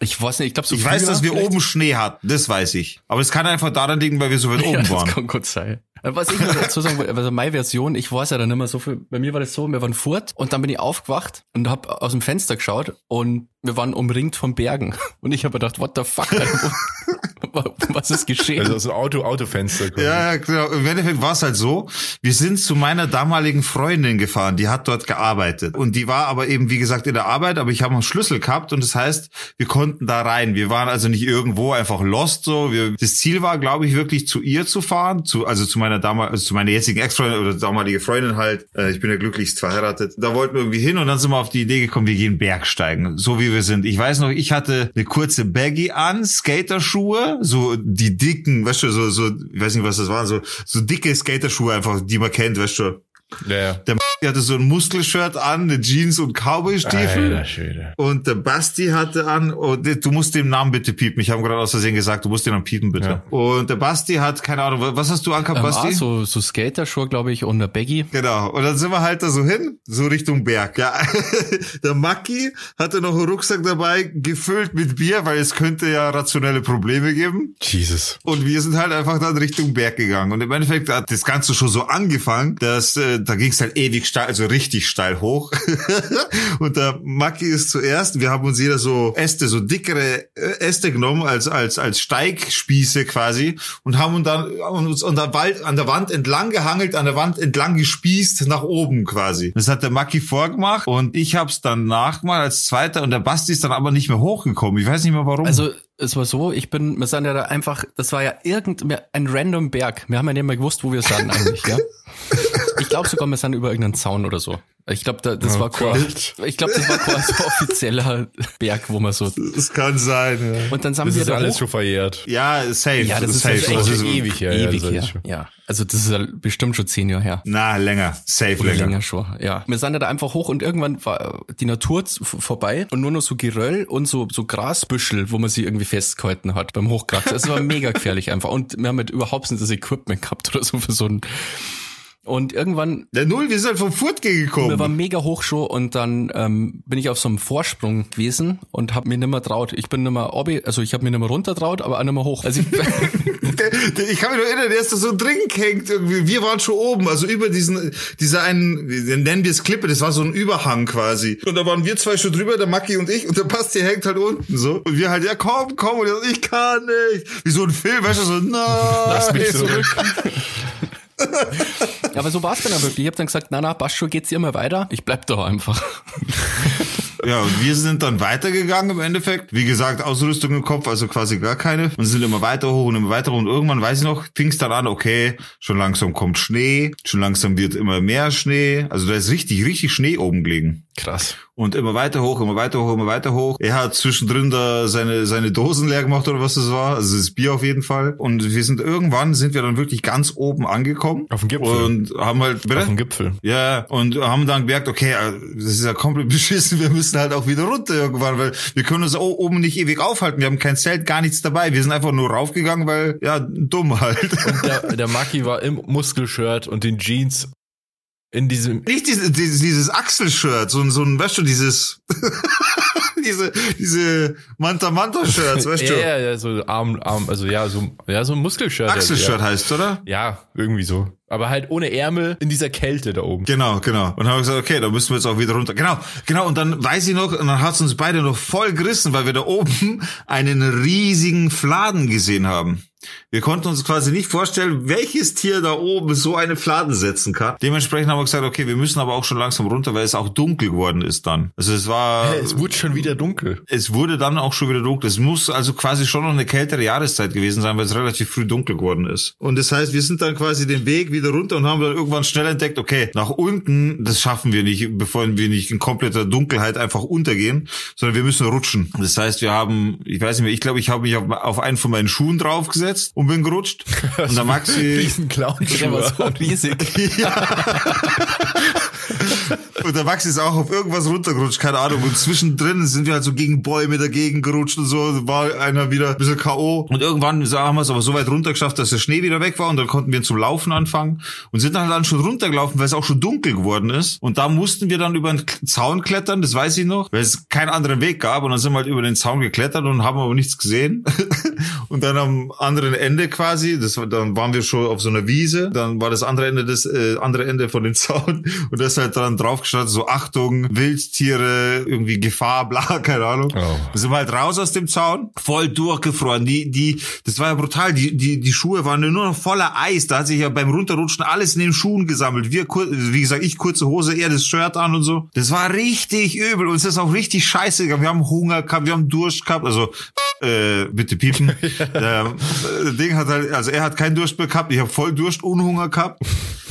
Ich weiß nicht, ich glaube so Ich weiß, dass wir vielleicht. oben Schnee hatten, das weiß ich. Aber es kann einfach daran liegen, weil wir so weit Ja, oben das waren. kann gut sein. Äh, Was ich dazu sagen wollte, also meine Version, ich weiß ja dann immer so viel, bei mir war das so, wir waren fort und dann bin ich aufgewacht und hab aus dem Fenster geschaut und wir waren umringt von Bergen. Und ich habe gedacht, what the fuck, was ist geschehen? Also so Auto, Autofenster. quasi. Ja, ja, genau. Im Endeffekt war es halt so, wir sind zu meiner damaligen Freundin gefahren, die hat dort gearbeitet. Und die war aber eben, wie gesagt, in der Arbeit, aber ich habe einen Schlüssel gehabt und das heißt, wir konnten da rein. Wir waren also nicht irgendwo einfach lost so. Wir, das Ziel war, glaube ich, wirklich zu ihr zu fahren, zu, also zu meiner damal, also zu meiner jetzigen Ex-Freundin oder damalige Freundin halt. Äh, ich bin ja glücklichst verheiratet. Da wollten wir irgendwie hin und dann sind wir auf die Idee gekommen, wir gehen Bergsteigen, so wie wir sind. Ich weiß noch, ich hatte eine kurze Baggy an, Skaterschuhe, so die dicken, weißt du, so, so, ich weiß nicht, was das waren, so, so dicke Skaterschuhe einfach, die man kennt, weißt du. Ja, ja. Der hatte so ein Muskelshirt an, eine Jeans und Cowboy-Stiefel. Schwede. Und der Basti hatte an, oh, du musst den Namen bitte piepen. Ich habe gerade aus Versehen gesagt, du musst den Namen piepen, bitte. Ja. Und der Basti hat, keine Ahnung, was hast du angehabt, ähm, Basti? ah, so, so Skaterschuhe, glaube ich, und der Baggy. Genau. Und dann sind wir halt da so hin, so Richtung Berg. Ja. Der Maki hatte noch einen Rucksack dabei, gefüllt mit Bier, weil es könnte ja rationelle Probleme geben. Jesus. Und wir sind halt einfach dann Richtung Berg gegangen. Und im Endeffekt hat das Ganze schon so angefangen, dass äh, da ging es halt ewig steil, also richtig steil hoch. und der Maki ist zuerst, wir haben uns jeder so Äste, so dickere äh, Äste genommen als als als Steigspieße quasi und haben uns dann uns an der, Wald, an der Wand entlang gehangelt, an der Wand entlang gespießt nach oben quasi. Das hat der Maki vorgemacht und ich habe es dann nachgemacht als Zweiter und der Basti ist dann aber nicht mehr hochgekommen. Ich weiß nicht mehr warum. Also es war so, ich bin, wir sind ja da einfach, das war ja irgendein ein random Berg. Wir haben ja nicht mehr gewusst, wo wir sind eigentlich, ja. Ich glaube sogar, wir sind über irgendeinen Zaun oder so. Ich glaube, da, das Oh war Gott. ich glaube, das war quasi so offizieller Berg, wo man so. das kann sein. Ja, Und dann sind Das wir ist da alles hoch. schon verjährt. ja safe. Ja, das ist safe. echt Das schon ist- ewig her. ja, ewig das her. ist schon- Ja, also das ist ja bestimmt schon zehn Jahre her. Na, länger. Safe Oder länger. länger schon, ja. Wir sind ja da einfach hoch und irgendwann war die Natur vorbei und nur noch so Geröll und so, so Grasbüschel, wo man sie irgendwie festgehalten hat beim Hochkraxen. Es war mega gefährlich einfach und wir haben halt überhaupt nicht das Equipment gehabt oder so für so ein und irgendwann, Der Null, wir sind halt vom Furtge wir gekommen. waren mega hoch schon und dann ähm, bin ich auf so einem Vorsprung gewesen und habe mir nimmer traut. Ich bin nimmer obi, also ich habe mir nimmer runter traut, aber auch nimmer hoch. Also ich, Der, der, ich kann mich noch erinnern, der ist da so drin gehängt irgendwie. Wir waren schon oben, also über diesen, dieser einen, wir nennen wir es Klippe, das war so ein Überhang quasi. Und da waren wir zwei schon drüber, der Maki und ich, und der Basti hängt halt unten so. Und wir halt, ja komm, komm, und so, ich kann nicht. Wie so ein Film, weißt du, so, nein. Lass mich zurück. aber so war es dann ja wirklich. Ich habe dann gesagt, na na, passt schon, geht's immer weiter. Ich bleib da einfach. Ja, und wir sind dann weitergegangen im Endeffekt. Wie gesagt, Ausrüstung im Kopf, also quasi gar keine. Und sind immer weiter hoch und immer weiter hoch. Und irgendwann, weiß ich noch, fing es dann an, okay, schon langsam kommt Schnee, schon langsam wird immer mehr Schnee. Also da ist richtig, richtig Schnee oben gelegen. Krass. Und immer weiter hoch, immer weiter hoch, immer weiter hoch. Er hat zwischendrin da seine, seine Dosen leer gemacht oder was das war. Also das Bier auf jeden Fall. Und wir sind irgendwann, sind wir dann wirklich ganz oben angekommen. Auf dem Gipfel. Und haben halt, bitte? Auf dem Gipfel. Ja, und haben dann gemerkt, okay, äh, das ist ja komplett beschissen, wir müssen halt auch wieder runter irgendwann, weil wir können uns oben nicht ewig aufhalten. Wir haben kein Zelt, gar nichts dabei. Wir sind einfach nur raufgegangen, weil, ja, dumm halt. Der, der Maki war im Muskelshirt und den Jeans in diesem Nicht dieses, dieses, dieses Achselshirt, so ein, so ein, weißt du, dieses, diese, diese Manta-Manta-Shirts, weißt ja, du? ja, ja, so Arm, Arm, also ja, so, ja, so ein Muskelshirt. Achselshirt ja. heißt, oder? Ja, irgendwie so. Aber halt ohne Ärmel in dieser Kälte da oben. Genau, genau. Und dann haben wir gesagt, okay, da müssen wir jetzt auch wieder runter. Genau, genau. Und dann weiß ich noch, und dann hat's uns beide noch voll gerissen, weil wir da oben einen riesigen Fladen gesehen haben. Wir konnten uns quasi nicht vorstellen, welches Tier da oben so eine Fladen setzen kann. Dementsprechend haben wir gesagt, okay, wir müssen aber auch schon langsam runter, weil es auch dunkel geworden ist dann. Also es war, Es wurde schon wieder dunkel. es wurde dann auch schon wieder dunkel. Es muss also quasi schon noch eine kältere Jahreszeit gewesen sein, weil es relativ früh dunkel geworden ist. Und das heißt, wir sind dann quasi den Weg wieder runter und haben dann irgendwann schnell entdeckt, okay, nach unten, das schaffen wir nicht, bevor wir nicht in kompletter Dunkelheit einfach untergehen, sondern wir müssen rutschen. Das heißt, wir haben, ich weiß nicht mehr, ich glaube, ich habe mich auf, auf einen von meinen Schuhen draufgesetzt und bin gerutscht. Und der Maxi, Riesen Der war so riesig. Und der Max ist auch auf irgendwas runtergerutscht, keine Ahnung. Und zwischendrin sind wir halt so gegen Bäume dagegen gerutscht und so. War einer wieder ein bisschen K.O. Und irgendwann haben wir es aber so weit runtergeschafft, dass der Schnee wieder weg war und dann konnten wir zum Laufen anfangen und sind dann, dann schon runtergelaufen, weil es auch schon dunkel geworden ist. Und da mussten wir dann über einen Zaun klettern, das weiß ich noch, weil es keinen anderen Weg gab. Und dann sind wir halt über den Zaun geklettert und haben aber nichts gesehen. und dann am anderen Ende quasi, das dann waren wir schon auf so einer Wiese, dann war das andere Ende des äh, andere Ende von dem Zaun und da ist halt dran draufgestanden, so Achtung, Wildtiere, irgendwie Gefahr, bla, keine Ahnung. Oh. Sind wir halt raus aus dem Zaun, voll durchgefroren. Die, die, das war ja brutal. Die, die, die Schuhe waren nur noch voller Eis. Da hat sich ja beim Runterrutschen alles in den Schuhen gesammelt. Wir, wie gesagt, ich kurze Hose, er das Shirt an und so. Das war richtig übel. Uns ist auch richtig scheiße gegangen. Wir haben Hunger gehabt, wir haben Durst gehabt. Also, äh, bitte piepen. Der äh, Ding hat halt, also er hat keinen Durst mehr gehabt. Ich habe voll Durst und Hunger gehabt.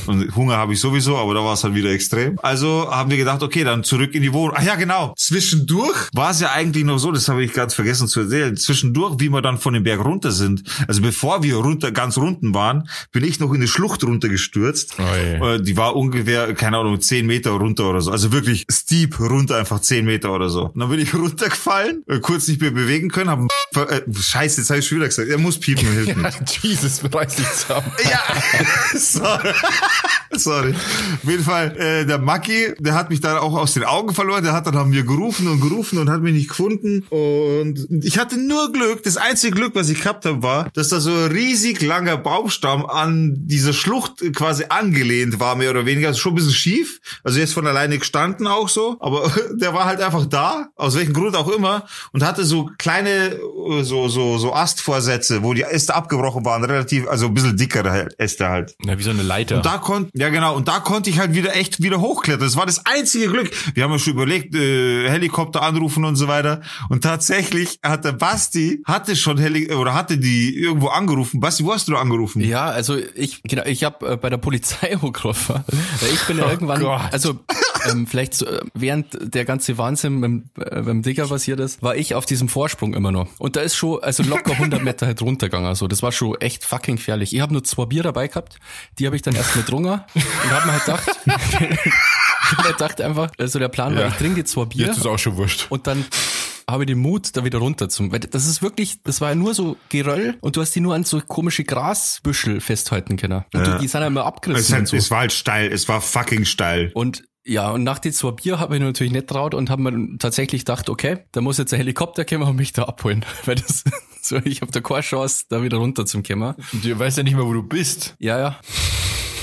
Und Hunger habe ich sowieso, aber da war es halt wieder extrem. Also haben wir gedacht, okay, dann zurück in die Wohnung. Ach ja, genau. Zwischendurch war es ja eigentlich noch so, das habe ich ganz vergessen zu erzählen. Zwischendurch, wie wir dann von dem Berg runter sind, also bevor wir runter, ganz unten waren, bin ich noch in eine Schlucht runtergestürzt. Oi. Äh, Die war ungefähr, keine Ahnung, zehn Meter runter oder so. Also wirklich steep runter, einfach zehn Meter oder so. Und dann bin ich runtergefallen, äh, kurz nicht mehr bewegen können, hab, äh, scheiße, jetzt habe ich schon wieder gesagt, er muss piepen, hilft nicht. Jesus, reiß dich zusammen. Ja, sorry. Sorry. Auf jeden Fall, äh, der Maki, der hat mich dann auch aus den Augen verloren. Der hat dann haben wir gerufen und gerufen und hat mich nicht gefunden. Und ich hatte nur Glück. Das einzige Glück, was ich gehabt habe, war, dass da so ein riesig langer Baumstamm an dieser Schlucht quasi angelehnt war, mehr oder weniger. Also schon ein bisschen schief. Also jetzt von alleine gestanden auch so. Aber der war halt einfach da, aus welchem Grund auch immer, und hatte so kleine, äh, so, so, so Astvorsätze, wo die Äste abgebrochen waren, relativ, also ein bisschen dickere Äste halt. Ja, wie so eine Leiter. Und da konnte, ja genau, und da konnte ich halt wieder echt wieder hochklettern. Das war das einzige Glück. Wir haben ja schon überlegt, äh, Helikopter anrufen und so weiter. Und tatsächlich hatte Basti, hatte schon Heli oder hatte die irgendwo angerufen. Basti, wo hast du angerufen? Ja, also ich, genau, ich habe äh, bei der Polizei angerufen. Weil ich bin ja Oh irgendwann, Gott. also ähm, vielleicht so, äh, während der ganze Wahnsinn beim, äh, beim Digger passiert ist, war ich auf diesem Vorsprung immer noch. Und da ist schon, also locker 100 Meter halt runtergegangen. Also das war schon echt fucking gefährlich. Ich habe nur zwei Bier dabei gehabt, die habe ich dann erst mal getrunken und habe mir halt gedacht, mir gedacht einfach, also der Plan war, Ja. ich trinke jetzt zwei Bier Jetzt ist auch schon wurscht. und dann habe ich den Mut, da wieder runter zum, weil das ist wirklich, das war ja nur so Geröll und du hast die nur an so komische Grasbüschel festhalten können. Und Ja. die, die sind ja immer Es, abgerissen hat, und so. es war halt steil, es war fucking steil. Und ja, und nach den zwei Bier habe ich natürlich nicht traut und habe mir tatsächlich gedacht, okay, da muss jetzt ein Helikopter kommen und mich da abholen. Weil das, so, ich habe da keine Chance, da wieder runter zum kommen. Und du weißt ja nicht mehr, wo du bist. Ja, ja.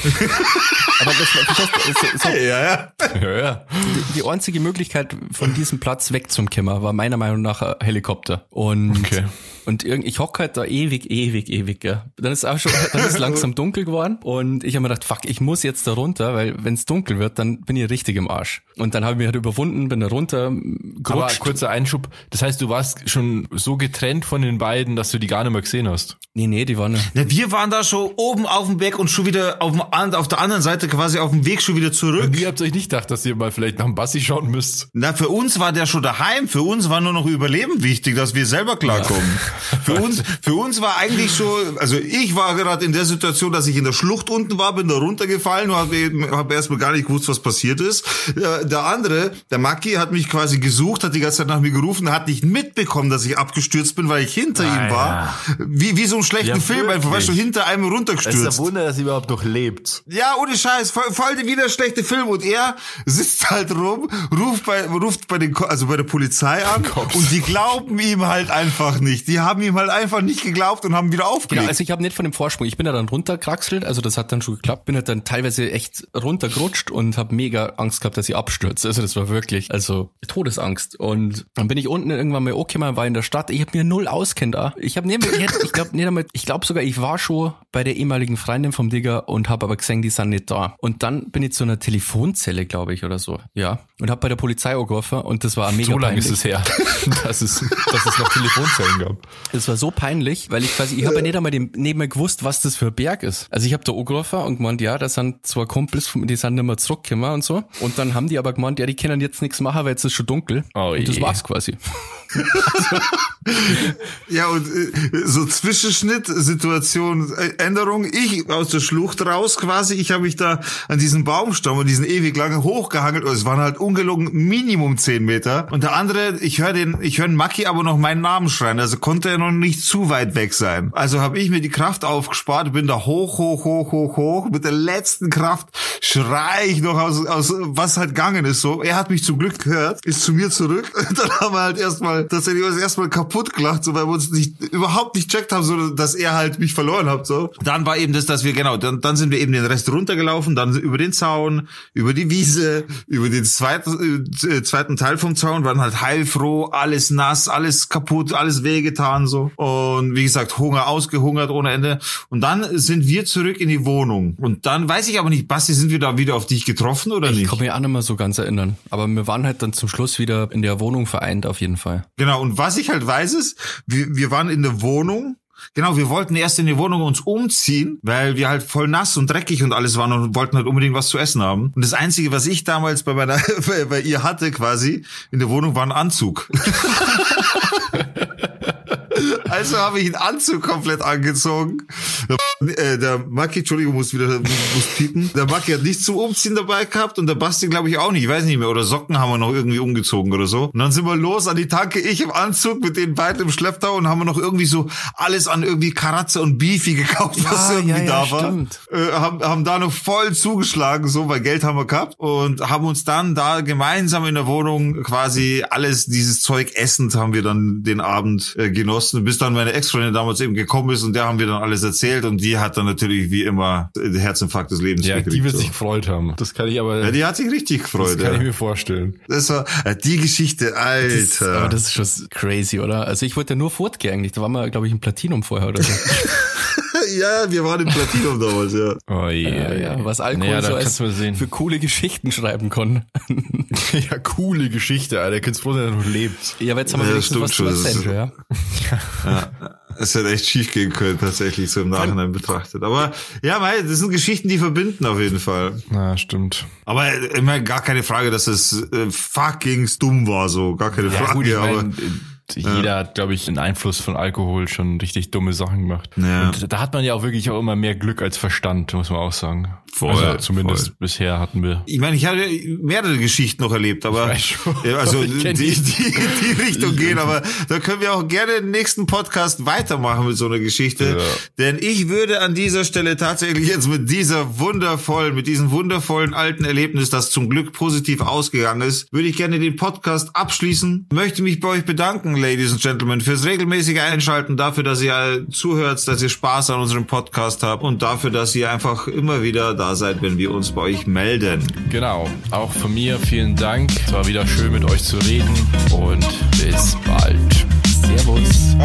Aber das du, so, so, Ja, ja. Ja, ja. die, die einzige Möglichkeit, von diesem Platz weg zum Kimmer, war meiner Meinung nach ein Helikopter. Und, Okay. Und irgend, ich hocke halt da ewig, ewig, ewig, ja. Dann ist auch schon, dann ist langsam dunkel geworden und ich habe mir gedacht, fuck, ich muss jetzt da runter, weil wenn es dunkel wird, dann bin ich richtig im Arsch. Und dann habe ich mich halt überwunden, bin da runter, Aber gerutscht. kurzer Einschub. Das heißt, du warst schon so getrennt von den beiden, dass du die gar nicht mehr gesehen hast. Nee, nee, die waren, Ja, wir waren da schon oben auf dem Berg und schon wieder auf, dem, auf der anderen Seite quasi auf dem Weg schon wieder zurück. Habt ihr euch nicht gedacht, dass ihr mal vielleicht nach dem Bassi schauen müsst? Na, für uns war der schon daheim. Für uns war nur noch Überleben wichtig, dass wir selber klarkommen. Für uns, für uns war eigentlich schon, also ich war gerade in der Situation, dass ich in der Schlucht unten war, bin da runtergefallen und habe hab erstmal gar nicht gewusst, was passiert ist. Der, der andere, der Maki, hat mich quasi gesucht, hat die ganze Zeit nach mir gerufen, hat nicht mitbekommen, dass ich abgestürzt bin, weil ich hinter ihm war. Wie, wie so einen schlechten Ja, Film, einfach, weißt du, hinter einem runtergestürzt. Wunder, dass ihr überhaupt noch lebt. Ja, ohne Scheiß, voll, voll wieder der schlechte Film und er sitzt halt rum, ruft bei, ruft bei den, also bei der Polizei an und die glauben ihm halt einfach nicht. Die haben ihm halt einfach nicht geglaubt und haben wieder Genau, aufgelegt. also ich habe nicht von dem Vorsprung, ich bin da dann runterkraxelt, also das hat dann schon geklappt, bin halt dann teilweise echt runtergerutscht und habe mega Angst gehabt, dass ich abstürze. Also das war wirklich, also Todesangst. Und dann bin ich unten irgendwann mal angekommen, war in der Stadt, ich habe mir null auskennt da. Ich habe nicht, ich, ich glaube nicht einmal, ich glaube sogar, ich war schon bei der ehemaligen Freundin vom Digger und habe aber gesehen, die sind nicht da. Und dann bin ich zu einer Telefonzelle, glaube ich, oder so. Ja. Und habe bei der Polizei angerufen und das war mega So lange ist es her, dass es, dass es noch Telefonzellen gab. Es war so peinlich, weil ich quasi, ich habe ja nicht einmal dem, neben mir gewusst, was das für ein Berg ist. Also ich habe da angerufen und gemeint, ja, das sind zwei Kumpels, die sind nicht mehr zurückgekommen und so. Und dann haben die aber gemeint, ja, die können jetzt nichts machen, weil jetzt ist schon dunkel. Oh und das war's quasi. Ja, und äh, so Zwischenschnitt, Situation, äh, Änderung. Ich aus der Schlucht raus quasi. Ich habe mich da an diesen Baumstamm und diesen ewig lange hochgehangelt. Es waren halt ungelogen Minimum zehn Meter. Und der andere, ich höre den, ich den Maki aber noch meinen Namen schreien. Also konnte er noch nicht zu weit weg sein. Also habe ich mir die Kraft aufgespart, bin da hoch, hoch, hoch, hoch, hoch. Mit der letzten Kraft schrei ich noch aus, aus was halt gegangen ist. So, er hat mich zum Glück gehört, ist zu mir zurück. Dann haben wir halt erstmal, tatsächlich erstmal kaputt gelacht, so weil wir uns nicht überhaupt nicht checkt haben, so dass er halt mich verloren hat. So. Dann war eben das, dass wir genau, dann, dann sind wir eben den Rest runtergelaufen, dann über den Zaun, über die Wiese, über den zweiten, äh, zweiten Teil vom Zaun, waren halt heilfroh, alles nass, alles kaputt, alles wehgetan so. Und wie gesagt, Hunger ausgehungert ohne Ende. Und dann sind wir zurück in die Wohnung. Und dann weiß ich aber nicht, Basti, sind wir da wieder auf dich getroffen oder Ich nicht? kann mich auch nicht mehr so ganz erinnern. Aber wir waren halt dann zum Schluss wieder in der Wohnung vereint, auf jeden Fall. Genau, und was ich halt weiß ist, wir, wir waren in der Wohnung. Genau, wir wollten erst in die Wohnung uns umziehen, weil wir halt voll nass und dreckig und alles waren und wollten halt unbedingt was zu essen haben. Und das Einzige, was ich damals bei meiner, bei, bei ihr hatte quasi in der Wohnung, war ein Anzug. Also habe ich einen Anzug komplett angezogen, Der, äh, der Maki, Entschuldigung, muss wieder muss piepen. Der Maki hat nichts zum Umziehen dabei gehabt und der Basti glaube ich auch nicht. Ich weiß nicht mehr. Oder Socken haben wir noch irgendwie umgezogen oder so. Und dann sind wir los an die Tanke, ich im Anzug mit den beiden im Schlepptau und haben wir noch irgendwie so alles an irgendwie Karatze und Beefy gekauft, was Ja, irgendwie ja, ja, da war. stimmt. Äh, haben, haben da noch voll zugeschlagen, so, weil Geld haben wir gehabt und haben uns dann da gemeinsam in der Wohnung quasi alles, dieses Zeug essend haben wir dann den Abend äh, genossen, bis dann meine Ex-Freundin damals eben gekommen ist und der haben wir dann alles erzählt und die hat dann natürlich wie immer den Herzinfarkt des Lebens Ja, die gekriegt, wird so. sich gefreut haben. Das kann ich aber, ja, die hat sich richtig das gefreut. kann ich mir vorstellen. Das war äh, die Geschichte, Das, Alter. aber das ist schon crazy, oder? Also ich wollte ja nur fortgehen eigentlich. Da waren wir, glaube ich, im Platinum vorher oder so. ja, wir waren im Platinum damals, ja. Oh je, ja, ja, was Alkohol naja, so als kannst für coole Geschichten schreiben kann. ja, coole Geschichte, Alter. Könntest froh sein, dass du noch lebst. ja, aber jetzt haben wir Ja, wenigstens was zu erzählen, ist- ja. Es hätte echt schief gehen können, tatsächlich, so im Nachhinein betrachtet. Aber ja, mei, das sind Geschichten, die verbinden auf jeden Fall. Na, stimmt. Aber immer gar keine Frage, dass es äh, fucking dumm war, so. Gar keine Ja, Frage, gut, ich aber. Jeder hat, glaube ich, einen Einfluss von Alkohol schon richtig dumme Sachen gemacht. Ja. Und da hat man ja auch wirklich auch immer mehr Glück als Verstand, muss man auch sagen. Voll, also zumindest voll. bisher hatten wir. Ich meine, ich hatte mehrere Geschichten noch erlebt, aber also die, die. die Richtung gehen, aber da können wir auch gerne den nächsten Podcast weitermachen mit so einer Geschichte. Ja. Denn ich würde an dieser Stelle tatsächlich jetzt mit dieser wundervollen, mit diesem wundervollen alten Erlebnis, das zum Glück positiv ausgegangen ist, würde ich gerne den Podcast abschließen. Möchte mich bei euch bedanken, Ladies and Gentlemen, fürs regelmäßige Einschalten, dafür, dass ihr zuhört, dass ihr Spaß an unserem Podcast habt und dafür, dass ihr einfach immer wieder da seid, wenn wir uns bei euch melden. Genau. Auch von mir vielen Dank. Es war wieder schön mit euch zu reden und bis bald. Servus.